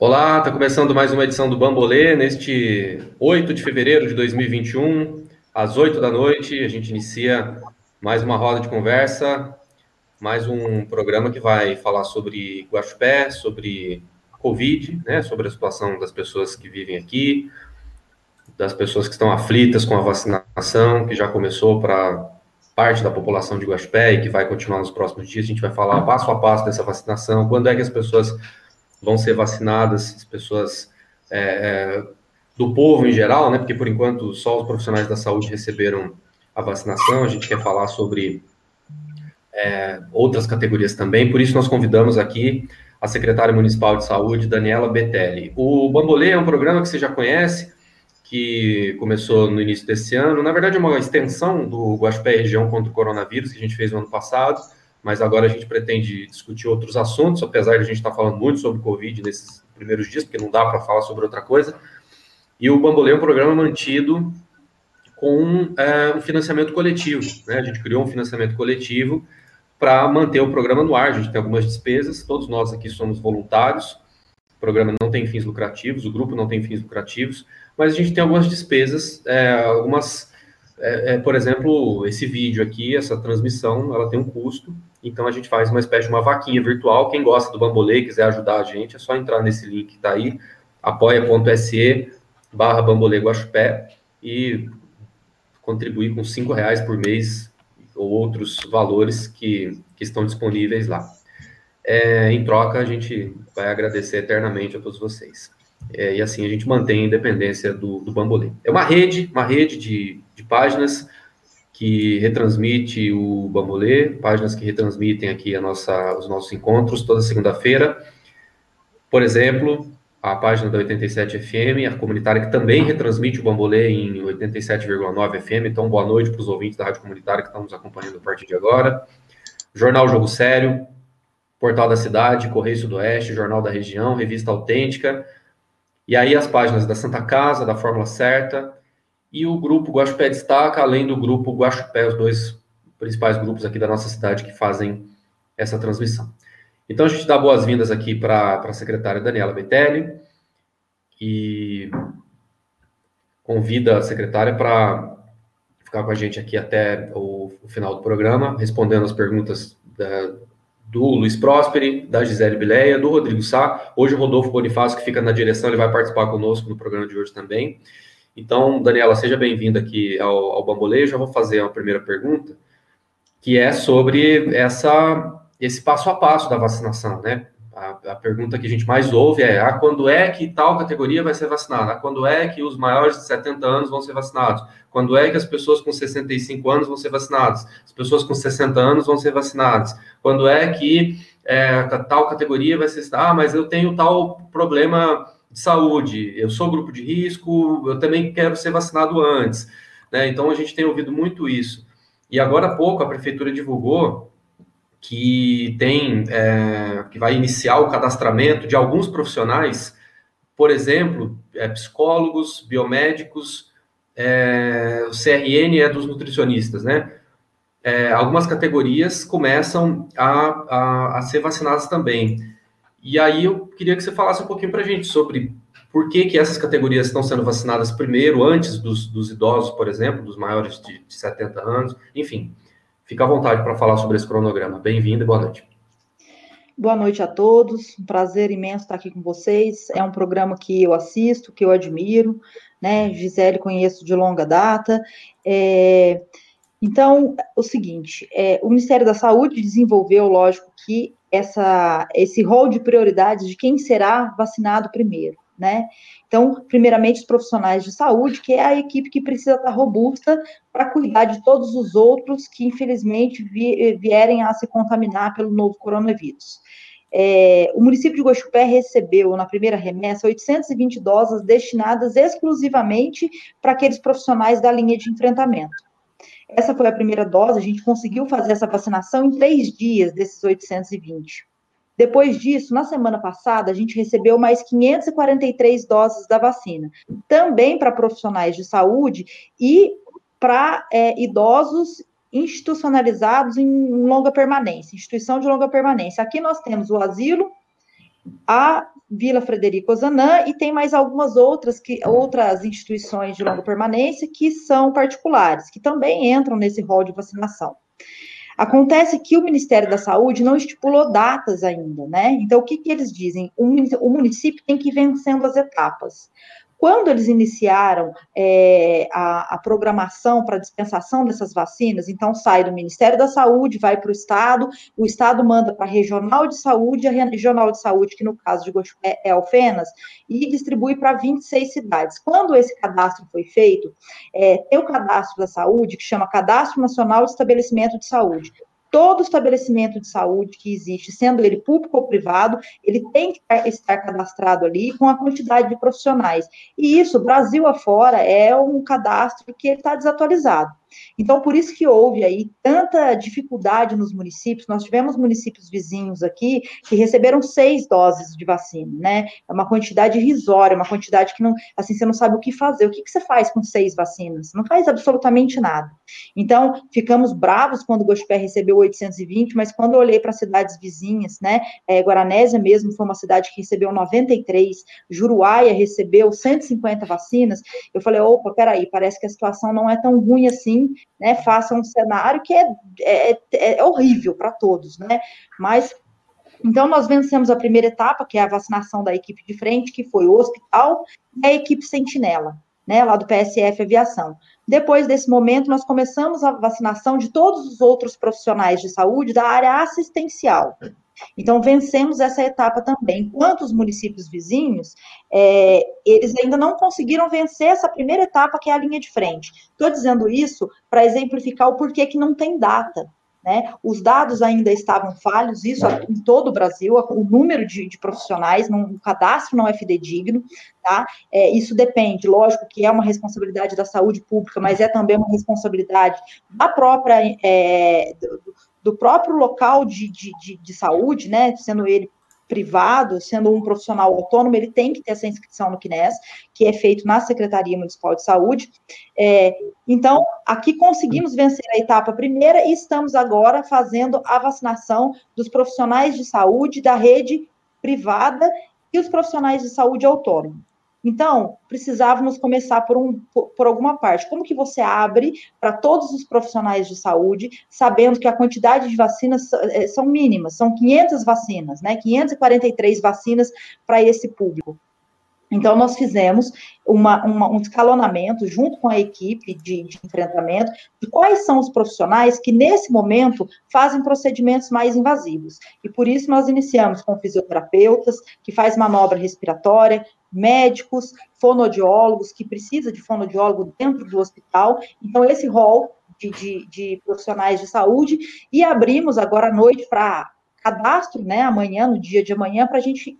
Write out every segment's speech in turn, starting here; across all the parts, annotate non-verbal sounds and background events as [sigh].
Olá, está começando mais uma edição do Bambolê, neste 8 de fevereiro de 2021, às 8 da noite, a gente inicia mais uma roda de conversa, mais um programa que vai falar sobre Guaxupé, sobre Covid, né, sobre a situação das pessoas que vivem aqui, das pessoas que estão aflitas com a vacinação, que já começou para parte da população de Guaxupé e que vai continuar nos próximos dias. A gente vai falar passo a passo dessa vacinação, quando é que as pessoas vão ser vacinadas, as pessoas é, é, do povo em geral, né? Porque por enquanto só os profissionais da saúde receberam a vacinação. A gente quer falar sobre é, outras categorias também. Por isso nós convidamos aqui a secretária municipal de saúde, Daniela Betelli. O Bambolê é um programa que você já conhece, que começou no início desse ano. Na verdade, é uma extensão do Guaxupé Região contra o Coronavírus que a gente fez no ano passado mas agora a gente pretende discutir outros assuntos, apesar de a gente estar falando muito sobre Covid nesses primeiros dias, porque não dá para falar sobre outra coisa. E o Bambolê é um programa mantido com é, um financiamento coletivo. Né? A gente criou um financiamento coletivo para manter o programa no ar. A gente tem algumas despesas, todos nós aqui somos voluntários, o programa não tem fins lucrativos, o grupo não tem fins lucrativos, mas a gente tem algumas despesas, é, algumas, é, é por exemplo, esse vídeo aqui, essa transmissão, ela tem um custo, então a gente faz uma espécie de uma vaquinha virtual. Quem gosta do Bambolê quiser ajudar a gente, é só entrar nesse link que está aí, apoia.se barra Bambolê Guaxupé e contribuir com cinco reais por mês ou outros valores que, que estão disponíveis lá. É, em troca, a gente vai agradecer eternamente a todos vocês. É, e assim a gente mantém a independência do, do Bambolê. É uma rede, uma rede de, de páginas que retransmite o Bambolê, páginas que retransmitem aqui a nossa, os nossos encontros toda segunda-feira. Por exemplo, a página da 87 FM, a comunitária que também retransmite o Bambolê em 87,9 FM. Então, boa noite para os ouvintes da Rádio Comunitária que estão nos acompanhando a partir de agora. Jornal Jogo Sério, Portal da Cidade, Correio Sudoeste, Jornal da Região, Revista Autêntica. E aí as páginas da Santa Casa, da Fórmula Certa, e o grupo Guaxupé Destaca, além do grupo Guaxupé, os dois principais grupos aqui da nossa cidade que fazem essa transmissão. Então, a gente dá boas-vindas aqui para a secretária Daniela Betelli e convida a secretária para ficar com a gente aqui até o, o final do programa, respondendo as perguntas da, do Luiz Prosperi, da Gisele Bileia, do Rodrigo Sá. Hoje o Rodolfo Bonifácio, que fica na direção, ele vai participar conosco no programa de hoje também. Então, Daniela, seja bem-vinda aqui ao, ao Bamboleio. Já vou fazer uma primeira pergunta, que é sobre essa, esse passo a passo da vacinação, né? A, a, pergunta que a gente mais ouve é: ah, quando é que tal categoria vai ser vacinada? Ah, quando é que os maiores de 70 anos vão ser vacinados? Quando é que as pessoas com 65 anos vão ser vacinadas? As pessoas com 60 anos vão ser vacinadas? Quando é que é, tal categoria vai ser. Ah, mas eu tenho tal problema saúde, eu sou grupo de risco, eu também quero ser vacinado antes. Né? Então a gente tem ouvido muito isso. E agora há pouco a prefeitura divulgou que tem é, que vai iniciar o cadastramento de alguns profissionais, por exemplo, é, psicólogos, biomédicos, é, o CRN é dos nutricionistas, né? É, algumas categorias começam a, a, a ser vacinadas também. E aí eu queria que você falasse um pouquinho para a gente sobre por que, que essas categorias estão sendo vacinadas primeiro, antes dos, dos idosos, por exemplo, dos maiores de, de 70 anos, enfim. Fica à vontade para falar sobre esse cronograma. Bem-vindo e boa noite. Boa noite a todos, um prazer imenso estar aqui com vocês. É um programa que eu assisto, que eu admiro, né? Gisele conheço de longa data. É... Então, o seguinte, é, o Ministério da Saúde desenvolveu, lógico, que essa, esse rol de prioridades de quem será vacinado primeiro, né? Então, primeiramente, os profissionais de saúde, que é a equipe que precisa estar robusta para cuidar de todos os outros que, infelizmente, vierem a se contaminar pelo novo coronavírus. É, o município de Guaxupé recebeu, na primeira remessa, 820 doses destinadas exclusivamente para aqueles profissionais da linha de enfrentamento. Essa foi a primeira dose, a gente conseguiu fazer essa vacinação em três dias desses 820. Depois disso, na semana passada, a gente recebeu mais 543 doses da vacina, também para profissionais de saúde e para é, idosos institucionalizados em longa permanência, instituição de longa permanência. Aqui nós temos o asilo a Vila Frederico Ozanam e tem mais algumas outras que outras instituições de longa permanência que são particulares, que também entram nesse rol de vacinação. Acontece que o Ministério da Saúde não estipulou datas ainda, né? Então, o que, que eles dizem? O município tem que ir vencendo as etapas. Quando eles iniciaram é, a, a, programação para dispensação dessas vacinas, então sai do Ministério da Saúde, vai para o Estado, o Estado manda para a Regional de Saúde, a Regional de Saúde, que no caso de Gospé é Alfenas, e distribui para 26 cidades. Quando esse cadastro foi feito, é, tem o cadastro da saúde, que chama Cadastro Nacional de Estabelecimento de Saúde todo estabelecimento de saúde que existe, sendo ele público ou privado, ele tem que estar cadastrado ali com a quantidade de profissionais. E isso, Brasil afora, é um cadastro que está desatualizado. Então, por isso que houve aí tanta dificuldade nos municípios. Nós tivemos municípios vizinhos aqui que receberam seis doses de vacina, né? É uma quantidade irrisória, uma quantidade que não, assim, você não sabe o que fazer. O que, que você faz com seis vacinas? Não faz absolutamente nada. Então, ficamos bravos quando o Gospé recebeu 820, mas quando eu olhei para cidades vizinhas, né? É, Guaranésia mesmo foi uma cidade que recebeu 93, Juruáia recebeu 150 vacinas. Eu falei, opa, peraí, parece que a situação não é tão ruim assim assim, né, faça um cenário que é, é, é horrível para todos, né? Mas então, nós vencemos a primeira etapa, que é a vacinação da equipe de frente, que foi o hospital, e a equipe sentinela, né, lá do PSF Aviação. Depois desse momento, nós começamos a vacinação de todos os outros profissionais de saúde da área assistencial. Então, vencemos essa etapa também. Enquanto os municípios vizinhos, é, eles ainda não conseguiram vencer essa primeira etapa, que é a linha de frente. Estou dizendo isso para exemplificar o porquê que não tem data. Né? Os dados ainda estavam falhos, isso em todo o Brasil, o número de, de profissionais, não, o cadastro não é fidedigno, tá? É, isso depende, lógico que é uma responsabilidade da saúde pública, mas é também uma responsabilidade da própria, é, do, do próprio local de, de, de, de saúde, né, sendo ele privado, sendo um profissional autônomo, ele tem que ter essa inscrição no CNES, que é feito na Secretaria Municipal de Saúde. É, então, aqui conseguimos vencer a etapa primeira e estamos agora fazendo a vacinação dos profissionais de saúde da rede privada e os profissionais de saúde autônomo. Então, precisávamos começar por, um, por, alguma parte. Como que você abre para todos os profissionais de saúde, sabendo que a quantidade de vacinas eh, são mínimas, são 500 vacinas, né? 543 vacinas para esse público. Então, nós fizemos uma, uma, um escalonamento junto com a equipe de, de, enfrentamento de quais são os profissionais que, nesse momento, fazem procedimentos mais invasivos. E por isso nós iniciamos com fisioterapeutas, que faz manobra respiratória, médicos, fonodiólogos, que precisa de fonodiólogo dentro do hospital. Então, esse rol de, de, de profissionais de saúde, e abrimos agora à noite para cadastro, né, amanhã, no dia de amanhã, para a gente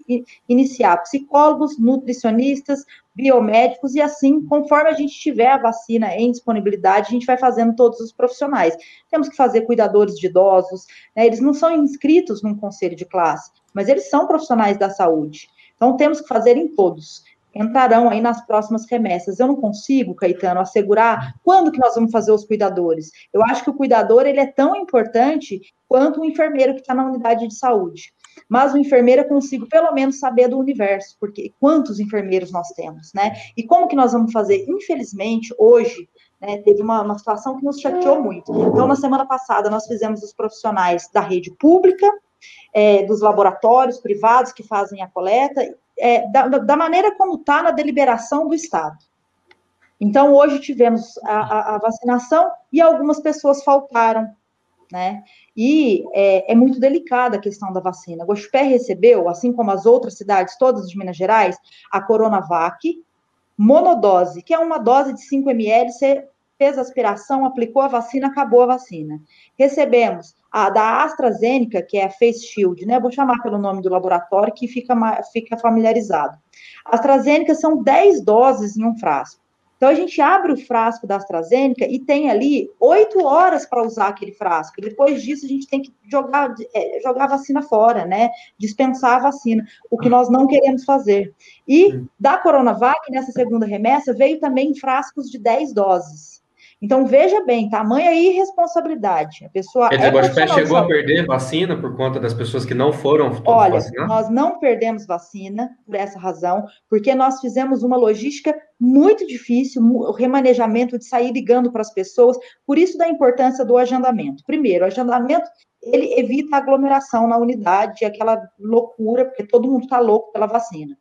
iniciar psicólogos, nutricionistas, biomédicos, e assim, conforme a gente tiver a vacina em disponibilidade, a gente vai fazendo todos os profissionais. Temos que fazer cuidadores de idosos, né, eles não são inscritos num conselho de classe, mas eles são profissionais da saúde. Então, temos que fazer em todos entrarão aí nas próximas remessas. Eu não consigo, Caetano, assegurar quando que nós vamos fazer os cuidadores. Eu acho que o cuidador ele é tão importante quanto o enfermeiro que está na unidade de saúde. Mas o enfermeiro eu consigo pelo menos saber do universo, porque quantos enfermeiros nós temos, né? E como que nós vamos fazer? Infelizmente, hoje, né, teve uma, uma situação que nos chateou muito. Então, na semana passada, nós fizemos os profissionais da rede pública, é, dos laboratórios privados que fazem a coleta é, da, da, maneira como está na deliberação do Estado. Então, hoje tivemos a, a, a, vacinação e algumas pessoas faltaram, né? E é, é, muito delicada a questão da vacina. Guaxupé recebeu, assim como as outras cidades todas de Minas Gerais, a Coronavac, monodose, que é uma dose de 5 ml, você fez a aspiração, aplicou a vacina, acabou a vacina. Recebemos a da AstraZeneca, que é a Face Shield, né? Vou chamar pelo nome do laboratório que fica, fica familiarizado. A AstraZeneca são 10 doses em um frasco. Então, a gente abre o frasco da AstraZeneca e tem ali oito horas para usar aquele frasco. Depois disso, a gente tem que jogar, é, jogar a vacina fora, né? Dispensar a vacina, o que nós não queremos fazer. E da Coronavac, nessa segunda remessa, veio também frascos de 10 doses. Então, veja bem, tamanha irresponsabilidade. A pessoa Quer dizer, é o Guaxupé chegou a perder vacina por conta das pessoas que não foram Olha, vacinadas? nós não perdemos vacina por essa razão, porque nós fizemos uma logística muito difícil, o remanejamento de sair ligando para as pessoas, por isso da importância do agendamento. Primeiro, o agendamento ele evita a aglomeração na unidade, aquela loucura, porque todo mundo está louco pela vacina.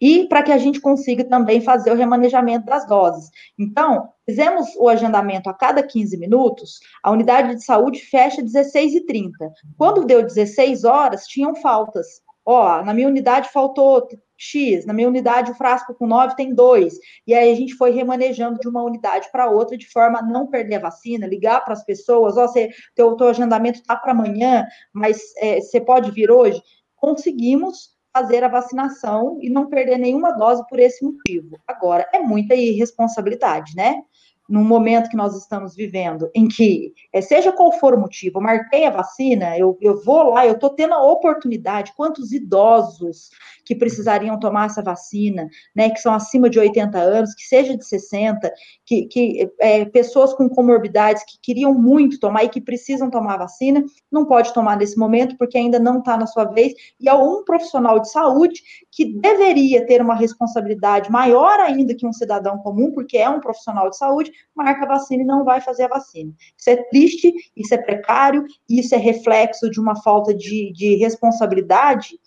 E para que a gente consiga também fazer o remanejamento das doses. Então, fizemos o agendamento a cada 15 minutos, a unidade de saúde fecha 16h30. Quando deu 16 horas, tinham faltas. Ó, na minha unidade faltou X, na minha unidade o frasco com 9 tem 2. E aí a gente foi remanejando de uma unidade para outra de forma a não perder a vacina, ligar para as pessoas, ó, você, teu, teu agendamento está para amanhã, mas é, você pode vir hoje. Conseguimos fazer a vacinação e não perder nenhuma dose por esse motivo. Agora, é muita irresponsabilidade, né? Num momento que nós estamos vivendo, em que, é, seja qual for o motivo, eu marquei a vacina, eu, eu vou lá, eu estou tendo a oportunidade, quantos idosos que precisariam tomar essa vacina, né, que são acima de 80 anos, que seja de 60, que, que é, pessoas com comorbidades que queriam muito tomar e que precisam tomar a vacina, não pode tomar nesse momento, porque ainda não está na sua vez, e é um profissional de saúde que deveria ter uma responsabilidade maior ainda que um cidadão comum, porque é um profissional de saúde, marca a vacina e não vai fazer a vacina. Isso é triste, isso é precário, isso é reflexo de uma falta de, de responsabilidade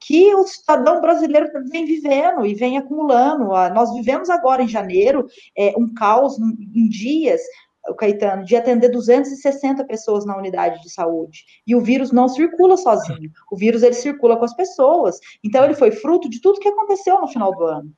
que o cidadão brasileiro vem vivendo e vem acumulando. Ah, nós vivemos agora em janeiro é, um caos em dias, o Caetano, de atender 260 pessoas na unidade de saúde. E o vírus não circula sozinho. O vírus ele circula com as pessoas. Então ele foi fruto de tudo que aconteceu no final do ano.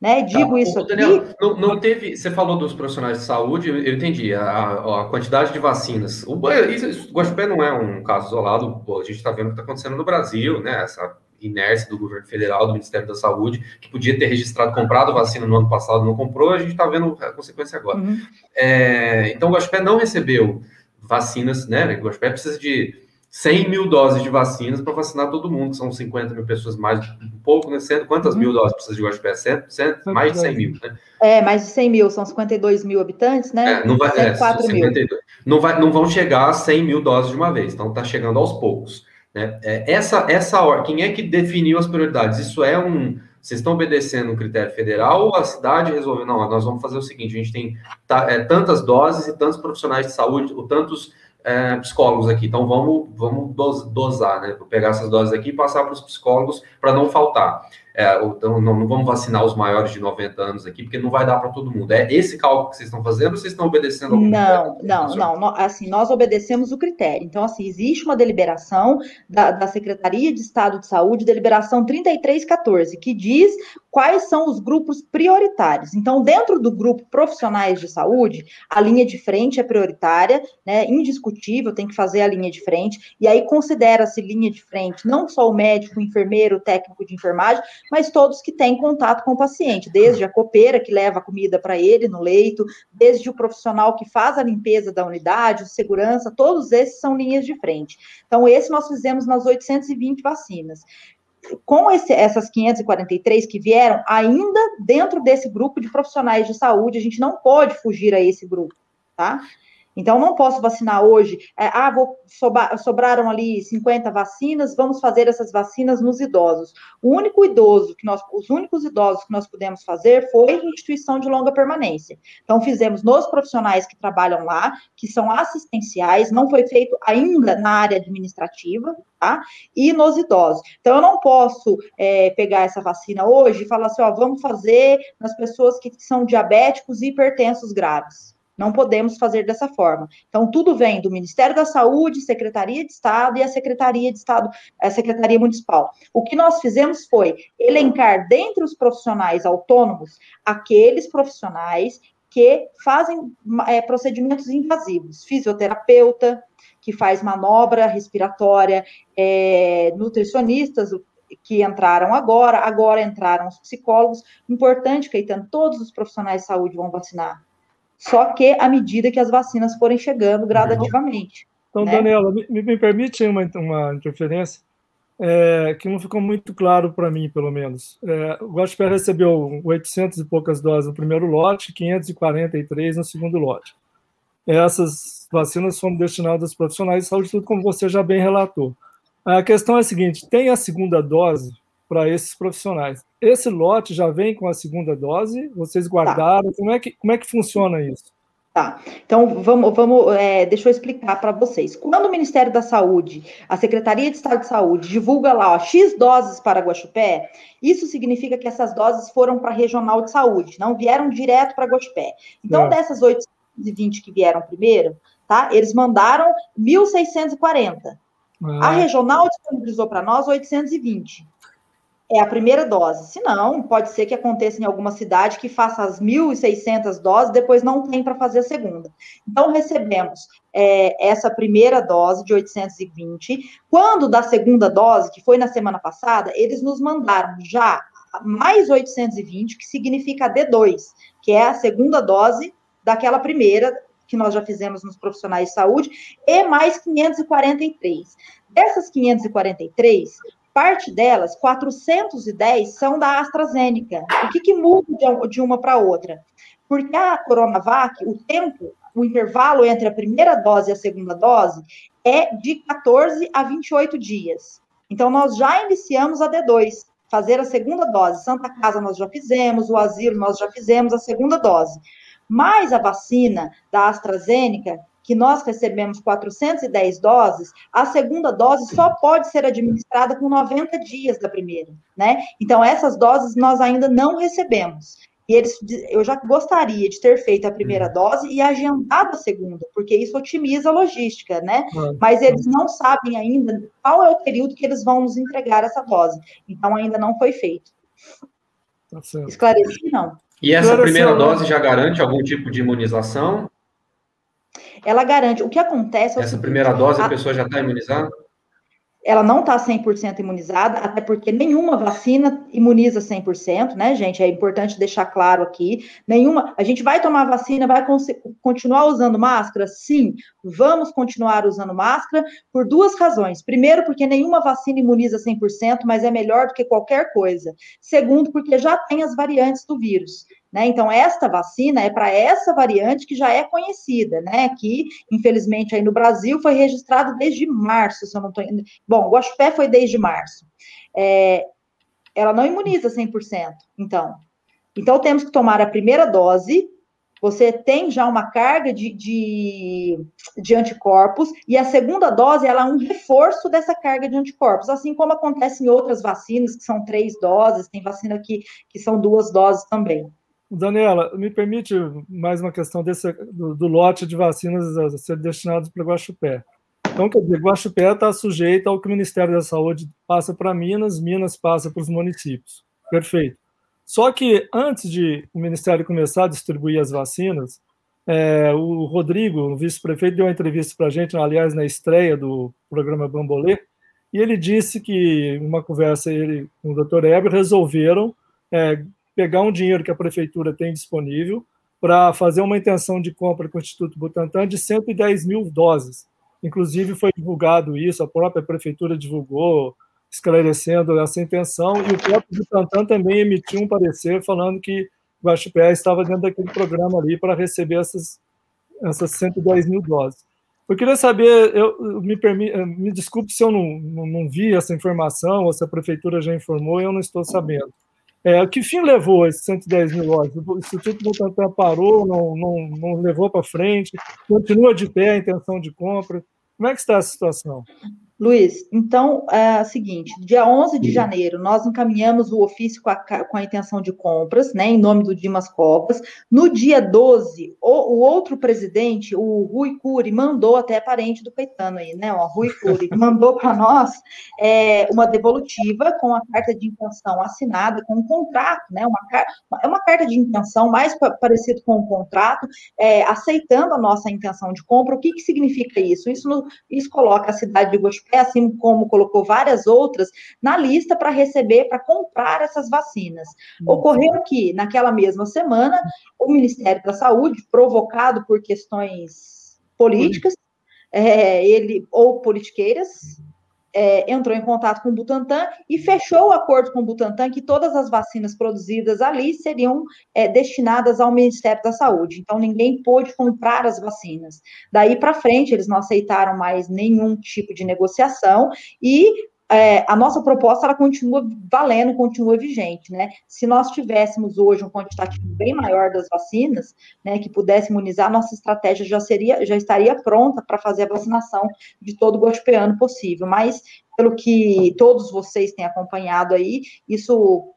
Né? Digo tá. isso Daniel, aqui. Não, não, teve. Você falou dos profissionais de saúde, eu entendi. A, a quantidade de vacinas. O, isso, o Guaxupé não é um caso isolado. Pô, a gente está vendo o que está acontecendo no Brasil, né? Essa inércia do governo federal, do Ministério da Saúde, que podia ter registrado, comprado vacina no ano passado, não comprou, a gente está vendo a consequência agora. Uhum. É, então, o Guaxupé não recebeu vacinas, né? O Guaxupé precisa de 100 mil doses de vacinas para vacinar todo mundo, que são 50 mil pessoas mais, um pouco, né? quantas uhum. mil doses precisa de Guaxupé? 100, 100, mais de 100 mil, né? É, mais de 100 mil, são 52 mil habitantes, né? É, não, vai, é, 52, não, vai, não vão chegar a 100 mil doses de uma vez, então está chegando aos poucos. Né? É, essa, essa hora, quem é que definiu as prioridades? Isso é um. Vocês estão obedecendo um critério federal ou a cidade resolveu? Não, nós vamos fazer o seguinte: a gente tem é, tantas doses e tantos profissionais de saúde, ou tantos é, psicólogos aqui. Então vamos, vamos dosar, né? Vou pegar essas doses aqui e passar para os psicólogos para não faltar. É, então, não, não, vamos vacinar os maiores de 90 anos aqui, porque não vai dar para todo mundo. É esse cálculo que vocês estão fazendo ou vocês estão obedecendo ao Não, não, não, não. Assim, nós obedecemos o critério. Então, assim, existe uma deliberação da, da Secretaria de Estado de Saúde, deliberação 3314, que diz quais são os grupos prioritários. Então, dentro do grupo profissionais de saúde, a linha de frente é prioritária, né? Indiscutível, tem que fazer a linha de frente, e aí considera-se linha de frente não só o médico, o enfermeiro, o técnico de enfermagem, mas todos que têm contato com o paciente, desde a copeira que leva a comida para ele no leito, desde o profissional que faz a limpeza da unidade, o segurança, todos esses são linhas de frente. Então, esse nós fizemos nas 820 vacinas com esse, essas 543 que vieram, ainda dentro desse grupo de profissionais de saúde, a gente não pode fugir a esse grupo, tá? Então, não posso vacinar hoje. É, ah, vou, sobraram ali 50 vacinas, vamos fazer essas vacinas nos idosos. O único idoso que nós, os únicos idosos que nós pudemos fazer foi instituição de longa permanência. Então, fizemos nos profissionais que trabalham lá, que são assistenciais, não foi feito ainda na área administrativa, tá? E nos idosos. Então, eu não posso é, pegar essa vacina hoje e falar assim, ó, vamos fazer nas pessoas que são diabéticos e hipertensos graves. Não podemos fazer dessa forma. Então, tudo vem do Ministério da Saúde, Secretaria de Estado e a Secretaria de Estado, a Secretaria Municipal. O que nós fizemos foi elencar dentre os profissionais autônomos aqueles profissionais que fazem é, procedimentos invasivos, fisioterapeuta, que faz manobra respiratória, é, nutricionistas, que entraram agora, agora entraram os psicólogos. Importante, Caetano, todos os profissionais de saúde vão vacinar só que à medida que as vacinas forem chegando gradativamente. Então, né? Daniela, me, me, permite uma, uma interferência? é, que não ficou muito claro para mim, pelo menos. É, o Guaxupé recebeu 800 e poucas doses no primeiro lote, 543 no segundo lote. Essas vacinas foram destinadas aos profissionais de saúde, tudo como você já bem relatou. A questão é a seguinte: tem a segunda dose para esses profissionais. Esse lote já vem com a segunda dose? Vocês tá. guardaram? Tá. Como, é que, como é que funciona isso? Tá, então vamos, vamos é, deixa eu explicar para vocês. Quando o Ministério da Saúde, a Secretaria de Estado de Saúde, divulga lá ó, X doses para Guaxupé, isso significa que essas doses foram para a regional de saúde, não vieram direto para Guaxupé. Então, é. dessas 820 que vieram primeiro, tá? Eles mandaram 1.640. Ah. A regional disponibilizou para nós 820 é a primeira dose. Se não, pode ser que aconteça em alguma cidade que faça as 1.600 doses, depois não tem para fazer a segunda. Então, recebemos é, essa primeira dose de 820. Quando da segunda dose, que foi na semana passada, eles nos mandaram já mais 820, que significa a D2, que é a segunda dose daquela primeira que nós já fizemos nos profissionais de saúde, e mais 543. Dessas 543, parte delas, 410, são da AstraZeneca. O que, que muda de uma para outra? Porque a Coronavac, o tempo, o intervalo entre a primeira dose e a segunda dose é de 14 a 28 dias. Então, nós já iniciamos a D2, fazer a segunda dose. Santa Casa nós já fizemos, o asilo nós já fizemos a segunda dose. Mas a vacina da AstraZeneca, que nós recebemos 410 doses, a segunda dose só pode ser administrada com 90 dias da primeira, né? Então, essas doses nós ainda não recebemos. E eles, eu já gostaria de ter feito a primeira uhum. dose e agendado a segunda, porque isso otimiza a logística, né? Mas eles não sabem ainda qual é o período que eles vão nos entregar essa dose. Então, ainda não foi feito. Tá Esclareci, não. E essa primeira dose já garante algum tipo de imunização? Ela garante. O que acontece. É Essa primeira dose a, a pessoa já está imunizada? Ela não está 100% imunizada, até porque nenhuma vacina imuniza 100%, né, gente? É importante deixar claro aqui. Nenhuma. A gente vai tomar vacina, vai continuar usando máscara? Sim, vamos continuar usando máscara por duas razões. Primeiro, porque nenhuma vacina imuniza 100%, mas é melhor do que qualquer coisa. Segundo, porque já tem as variantes do vírus. Né? Então, esta vacina é para essa variante que já é conhecida, né? Que, infelizmente, aí no Brasil foi registrado desde março, se eu não estou. Bom, o Guaxupé foi desde março. É, ela não imuniza 100%, então. Então, temos que tomar a primeira dose. Você tem já uma carga de, de, de anticorpos, e a segunda dose ela é um reforço dessa carga de anticorpos, assim como acontece em outras vacinas, que são três doses, tem vacina que, que são duas doses também. Daniela, me permite mais uma questão desse, do, do lote de vacinas a ser destinados para Guaxupé. Então, quer dizer, Guaxupé está sujeito ao que o Ministério da Saúde passa para Minas, Minas passa para os municípios. Perfeito. Só que antes de o Ministério começar a distribuir as vacinas, é, o Rodrigo, o vice-prefeito, deu uma entrevista para a gente, aliás, na estreia do programa Bambolê, e ele disse que, uma conversa ele com o doutor Heber, resolveram é, pegar um dinheiro que a prefeitura tem disponível para fazer uma intenção de compra com o Instituto Butantan de 110 mil doses. Inclusive, foi divulgado isso, a própria prefeitura divulgou, esclarecendo essa intenção, e o próprio Butantan também emitiu um parecer falando que o Guaxupé estava dentro daquele programa ali para receber essas, essas 110 mil doses. Eu queria saber, eu, me, permi, me desculpe se eu não, não, não vi essa informação, ou se a prefeitura já informou, eu não estou sabendo. É, que fim levou esses 110 mil lojas? O Instituto Butantan parou, não, não, não levou para frente, continua de pé a intenção de compra. Como é que está a situação? Luiz, então é o seguinte: dia 11 de janeiro, nós encaminhamos o ofício com a, com a intenção de compras, né, em nome do Dimas Covas. No dia 12, o, o outro presidente, o Rui Cury, mandou, até parente do Caetano aí, né, o Rui Cury, mandou para nós é, uma devolutiva com a carta de intenção assinada, com um contrato, né, uma, é uma carta de intenção mais parecido com um contrato, é, aceitando a nossa intenção de compra. O que, que significa isso? Isso, no, isso coloca a cidade de Goiás assim como colocou várias outras, na lista para receber, para comprar essas vacinas. Uhum. Ocorreu que, naquela mesma semana, o Ministério da Saúde, provocado por questões políticas, é, ele ou politiqueiras, é, entrou em contato com o Butantan e fechou o acordo com o Butantan que todas as vacinas produzidas ali seriam é, destinadas ao Ministério da Saúde. Então, ninguém pôde comprar as vacinas. Daí para frente, eles não aceitaram mais nenhum tipo de negociação e é, a nossa proposta ela continua valendo, continua vigente, né? Se nós tivéssemos hoje um quantitativo bem maior das vacinas, né, que pudesse imunizar, nossa estratégia já seria, já estaria pronta para fazer a vacinação de todo o guaxipeano possível. Mas pelo que todos vocês têm acompanhado aí, isso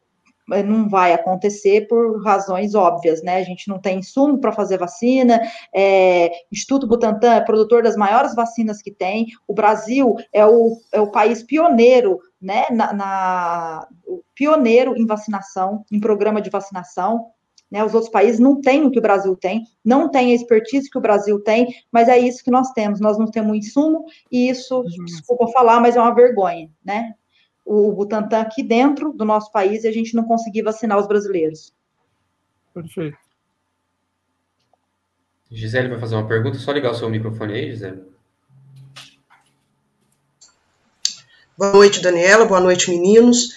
não vai acontecer por razões óbvias, né? A gente não tem insumo para fazer vacina, é, Instituto Butantan é produtor das maiores vacinas que tem, o Brasil é o, é o país pioneiro, né, na, na pioneiro em vacinação, em programa de vacinação, né, os outros países não têm o que o Brasil tem, não tem a expertise que o Brasil tem, mas é isso que nós temos. Nós não temos insumo, e isso, uhum. desculpa falar, mas é uma vergonha, né? O Butantan aqui dentro do nosso país e a gente não conseguir vacinar os brasileiros. Perfeito. Gisele vai fazer uma pergunta, só ligar o seu microfone aí, Gisele. Boa noite, Daniela. Boa noite, meninos.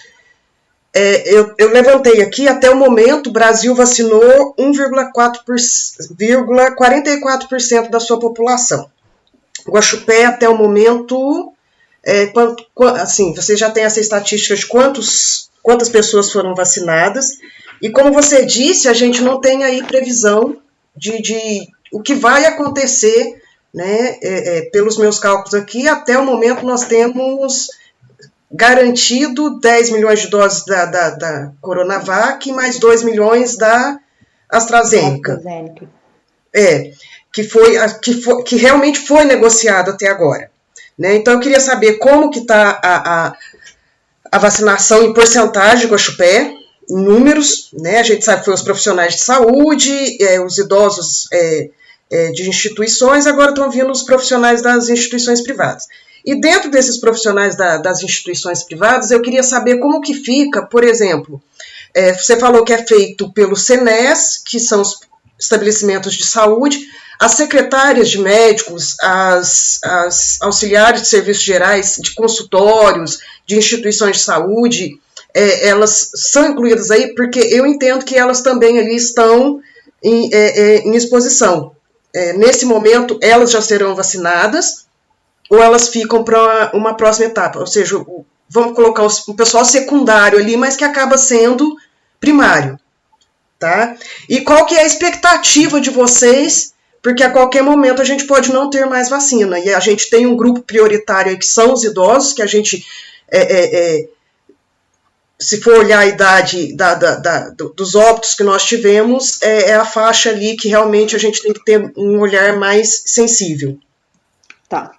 É, eu, eu, levantei aqui, até o momento, o Brasil vacinou 1,44% da sua população. Guaxupé, até o momento, é, quanto, assim, você já tem essa estatística de quantos, quantas pessoas foram vacinadas, e como você disse, a gente não tem aí previsão de, de o que vai acontecer, né, é, é, pelos meus cálculos aqui, até o momento nós temos garantido 10 milhões de doses da, da, da Coronavac e mais 2 milhões da AstraZeneca. AstraZeneca. É, que, foi, que, foi, que realmente foi negociado até agora. Né? Então, eu queria saber como que está a, a, a, vacinação em porcentagem com a chupé, em números, né? A gente sabe que foi os profissionais de saúde, é, os idosos é, é, de instituições, agora estão vindo os profissionais das instituições privadas. E dentro desses profissionais da, das instituições privadas, eu queria saber como que fica, por exemplo, é, você falou que é feito pelo SENES, que são os estabelecimentos de saúde, as secretárias de médicos, as, as auxiliares de serviços gerais, de consultórios, de instituições de saúde, é, elas são incluídas aí porque eu entendo que elas também ali estão em, é, é, em exposição. É, nesse momento, elas já serão vacinadas ou elas ficam para uma próxima etapa, ou seja, vamos colocar o pessoal secundário ali, mas que acaba sendo primário. Tá? E qual que é a expectativa de vocês porque a qualquer momento a gente pode não ter mais vacina. E a gente tem um grupo prioritário que são os idosos, que a gente, é, é, é, se for olhar a idade da, da, da, dos óbitos que nós tivemos, é, é, a faixa ali que realmente a gente tem que ter um olhar mais sensível. Tá.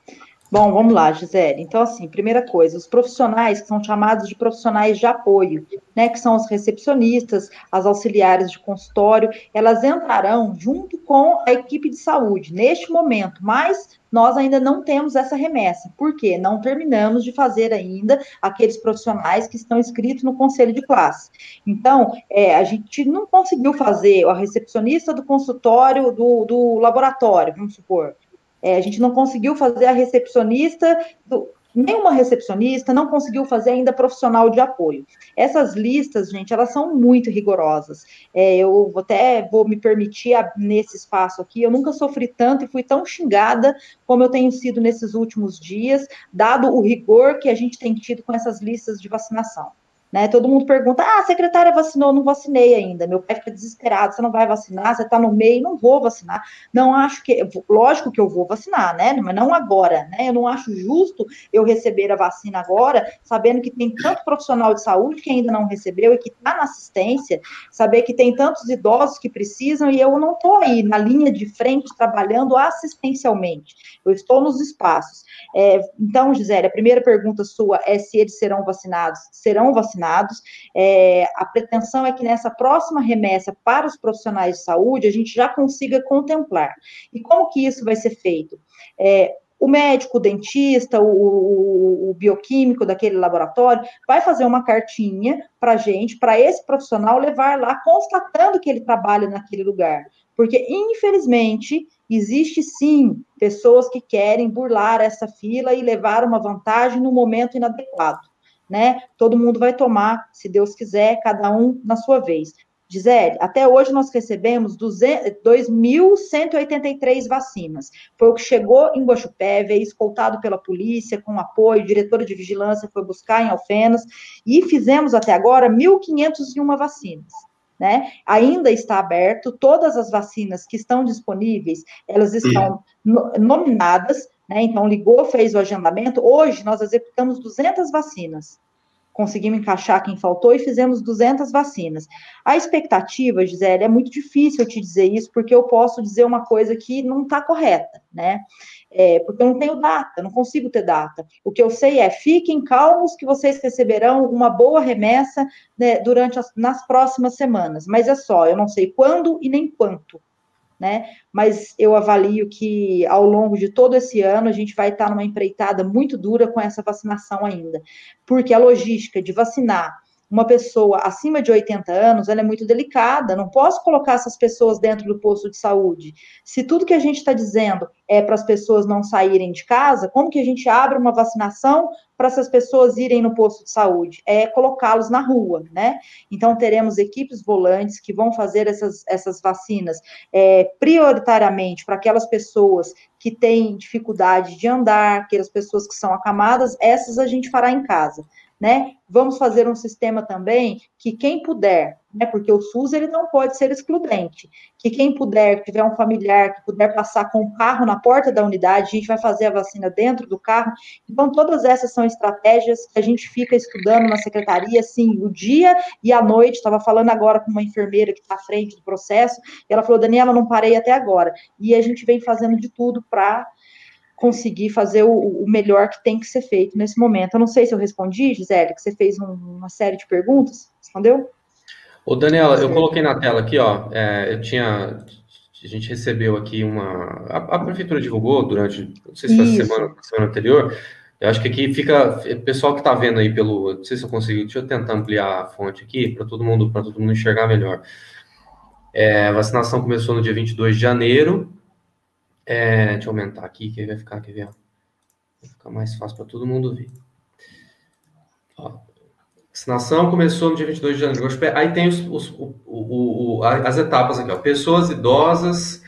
Bom, vamos lá, Gisele. Então, assim, primeira coisa, os profissionais que são chamados de profissionais de apoio, né, que são os recepcionistas, as auxiliares de consultório, elas entrarão junto com a equipe de saúde neste momento, mas nós ainda não temos essa remessa. Por quê? Não terminamos de fazer ainda aqueles profissionais que estão inscritos no conselho de classe. Então, é, a gente não conseguiu fazer a recepcionista do consultório, do, do laboratório, vamos supor. É, a gente não conseguiu fazer a recepcionista, do, nenhuma recepcionista, não conseguiu fazer ainda profissional de apoio. Essas listas, gente, elas são muito rigorosas. É, eu até vou me permitir, nesse espaço aqui, eu nunca sofri tanto e fui tão xingada como eu tenho sido nesses últimos dias, dado o rigor que a gente tem tido com essas listas de vacinação. Né? Todo mundo pergunta: ah, a secretária vacinou, não vacinei ainda. Meu pai fica desesperado: você não vai vacinar, você está no meio, não vou vacinar. Não acho que, lógico que eu vou vacinar, né? Mas não agora, né? Eu não acho justo eu receber a vacina agora, sabendo que tem tanto profissional de saúde que ainda não recebeu e que está na assistência, saber que tem tantos idosos que precisam e eu não estou aí na linha de frente trabalhando assistencialmente. Eu estou nos espaços. É, então, Gisele, a primeira pergunta sua é se eles serão vacinados. Serão vacinados vacinados. É, a pretensão é que nessa próxima remessa para os profissionais de saúde a gente já consiga contemplar. E como que isso vai ser feito? É, o médico, o dentista, o, o, o, bioquímico daquele laboratório vai fazer uma cartinha para a gente, para esse profissional levar lá, constatando que ele trabalha naquele lugar. Porque, infelizmente, existe sim pessoas que querem burlar essa fila e levar uma vantagem no momento inadequado. Né? Todo mundo vai tomar, se Deus quiser, cada um na sua vez. Gisele, até hoje nós recebemos 2.183 vacinas. Foi o que chegou em Guaxupé, veio escoltado pela polícia, com apoio, diretora de vigilância foi buscar em Alfenas, e fizemos até agora 1.501 vacinas. Né? Ainda está aberto, todas as vacinas que estão disponíveis, elas estão nominadas, né? Então, ligou, fez o agendamento. Hoje, nós executamos 200 vacinas conseguimos encaixar quem faltou e fizemos 200 vacinas. A expectativa, Gisele, é muito difícil eu te dizer isso, porque eu posso dizer uma coisa que não está correta, né? É, porque eu não tenho data, não consigo ter data. O que eu sei é, fiquem calmos que vocês receberão uma boa remessa né, durante as, nas próximas semanas. Mas é só, eu não sei quando e nem quanto né? Mas eu avalio que ao longo de todo esse ano a gente vai estar numa empreitada muito dura com essa vacinação ainda, porque a logística de vacinar uma pessoa acima de 80 anos, ela é muito delicada, não posso colocar essas pessoas dentro do posto de saúde. Se tudo que a gente está dizendo é para as pessoas não saírem de casa, como que a gente abre uma vacinação para essas pessoas irem no posto de saúde? É colocá-los na rua, né? Então, teremos equipes volantes que vão fazer essas, essas vacinas é, prioritariamente para aquelas pessoas que têm dificuldade de andar, aquelas pessoas que são acamadas, essas a gente fará em casa né? Vamos fazer um sistema também que quem puder, né? Porque o SUS ele não pode ser excludente, que quem puder, que tiver um familiar que puder passar com o carro na porta da unidade, a gente vai fazer a vacina dentro do carro. Então todas essas são estratégias que a gente fica estudando na secretaria, assim, o dia e a noite. Estava falando agora com uma enfermeira que está à frente do processo, e ela falou: Daniela, não parei até agora. E a gente vem fazendo de tudo para conseguir fazer o, o, melhor que tem que ser feito nesse momento. Eu não sei se eu respondi, Gisele, que você fez um, uma série de perguntas. Respondeu? Ô, Daniela, eu coloquei na tela aqui, ó. É, eu tinha. A gente recebeu aqui uma. A, a prefeitura divulgou durante. Não sei se foi a semana, semana anterior. Eu acho que aqui fica. Pessoal que está vendo aí pelo. Não sei se eu consigo. Deixa eu tentar ampliar a fonte aqui para todo mundo para todo mundo enxergar melhor. É, a vacinação começou no dia 22 de janeiro é, deixa eu aumentar aqui, que aí vai ficar, quer ver? Vai ficar mais fácil para todo mundo ver. Ó, vacinação começou no dia 22 de janeiro. Aí tem os, os, o, o, o, as etapas aqui, ó. Pessoas idosas,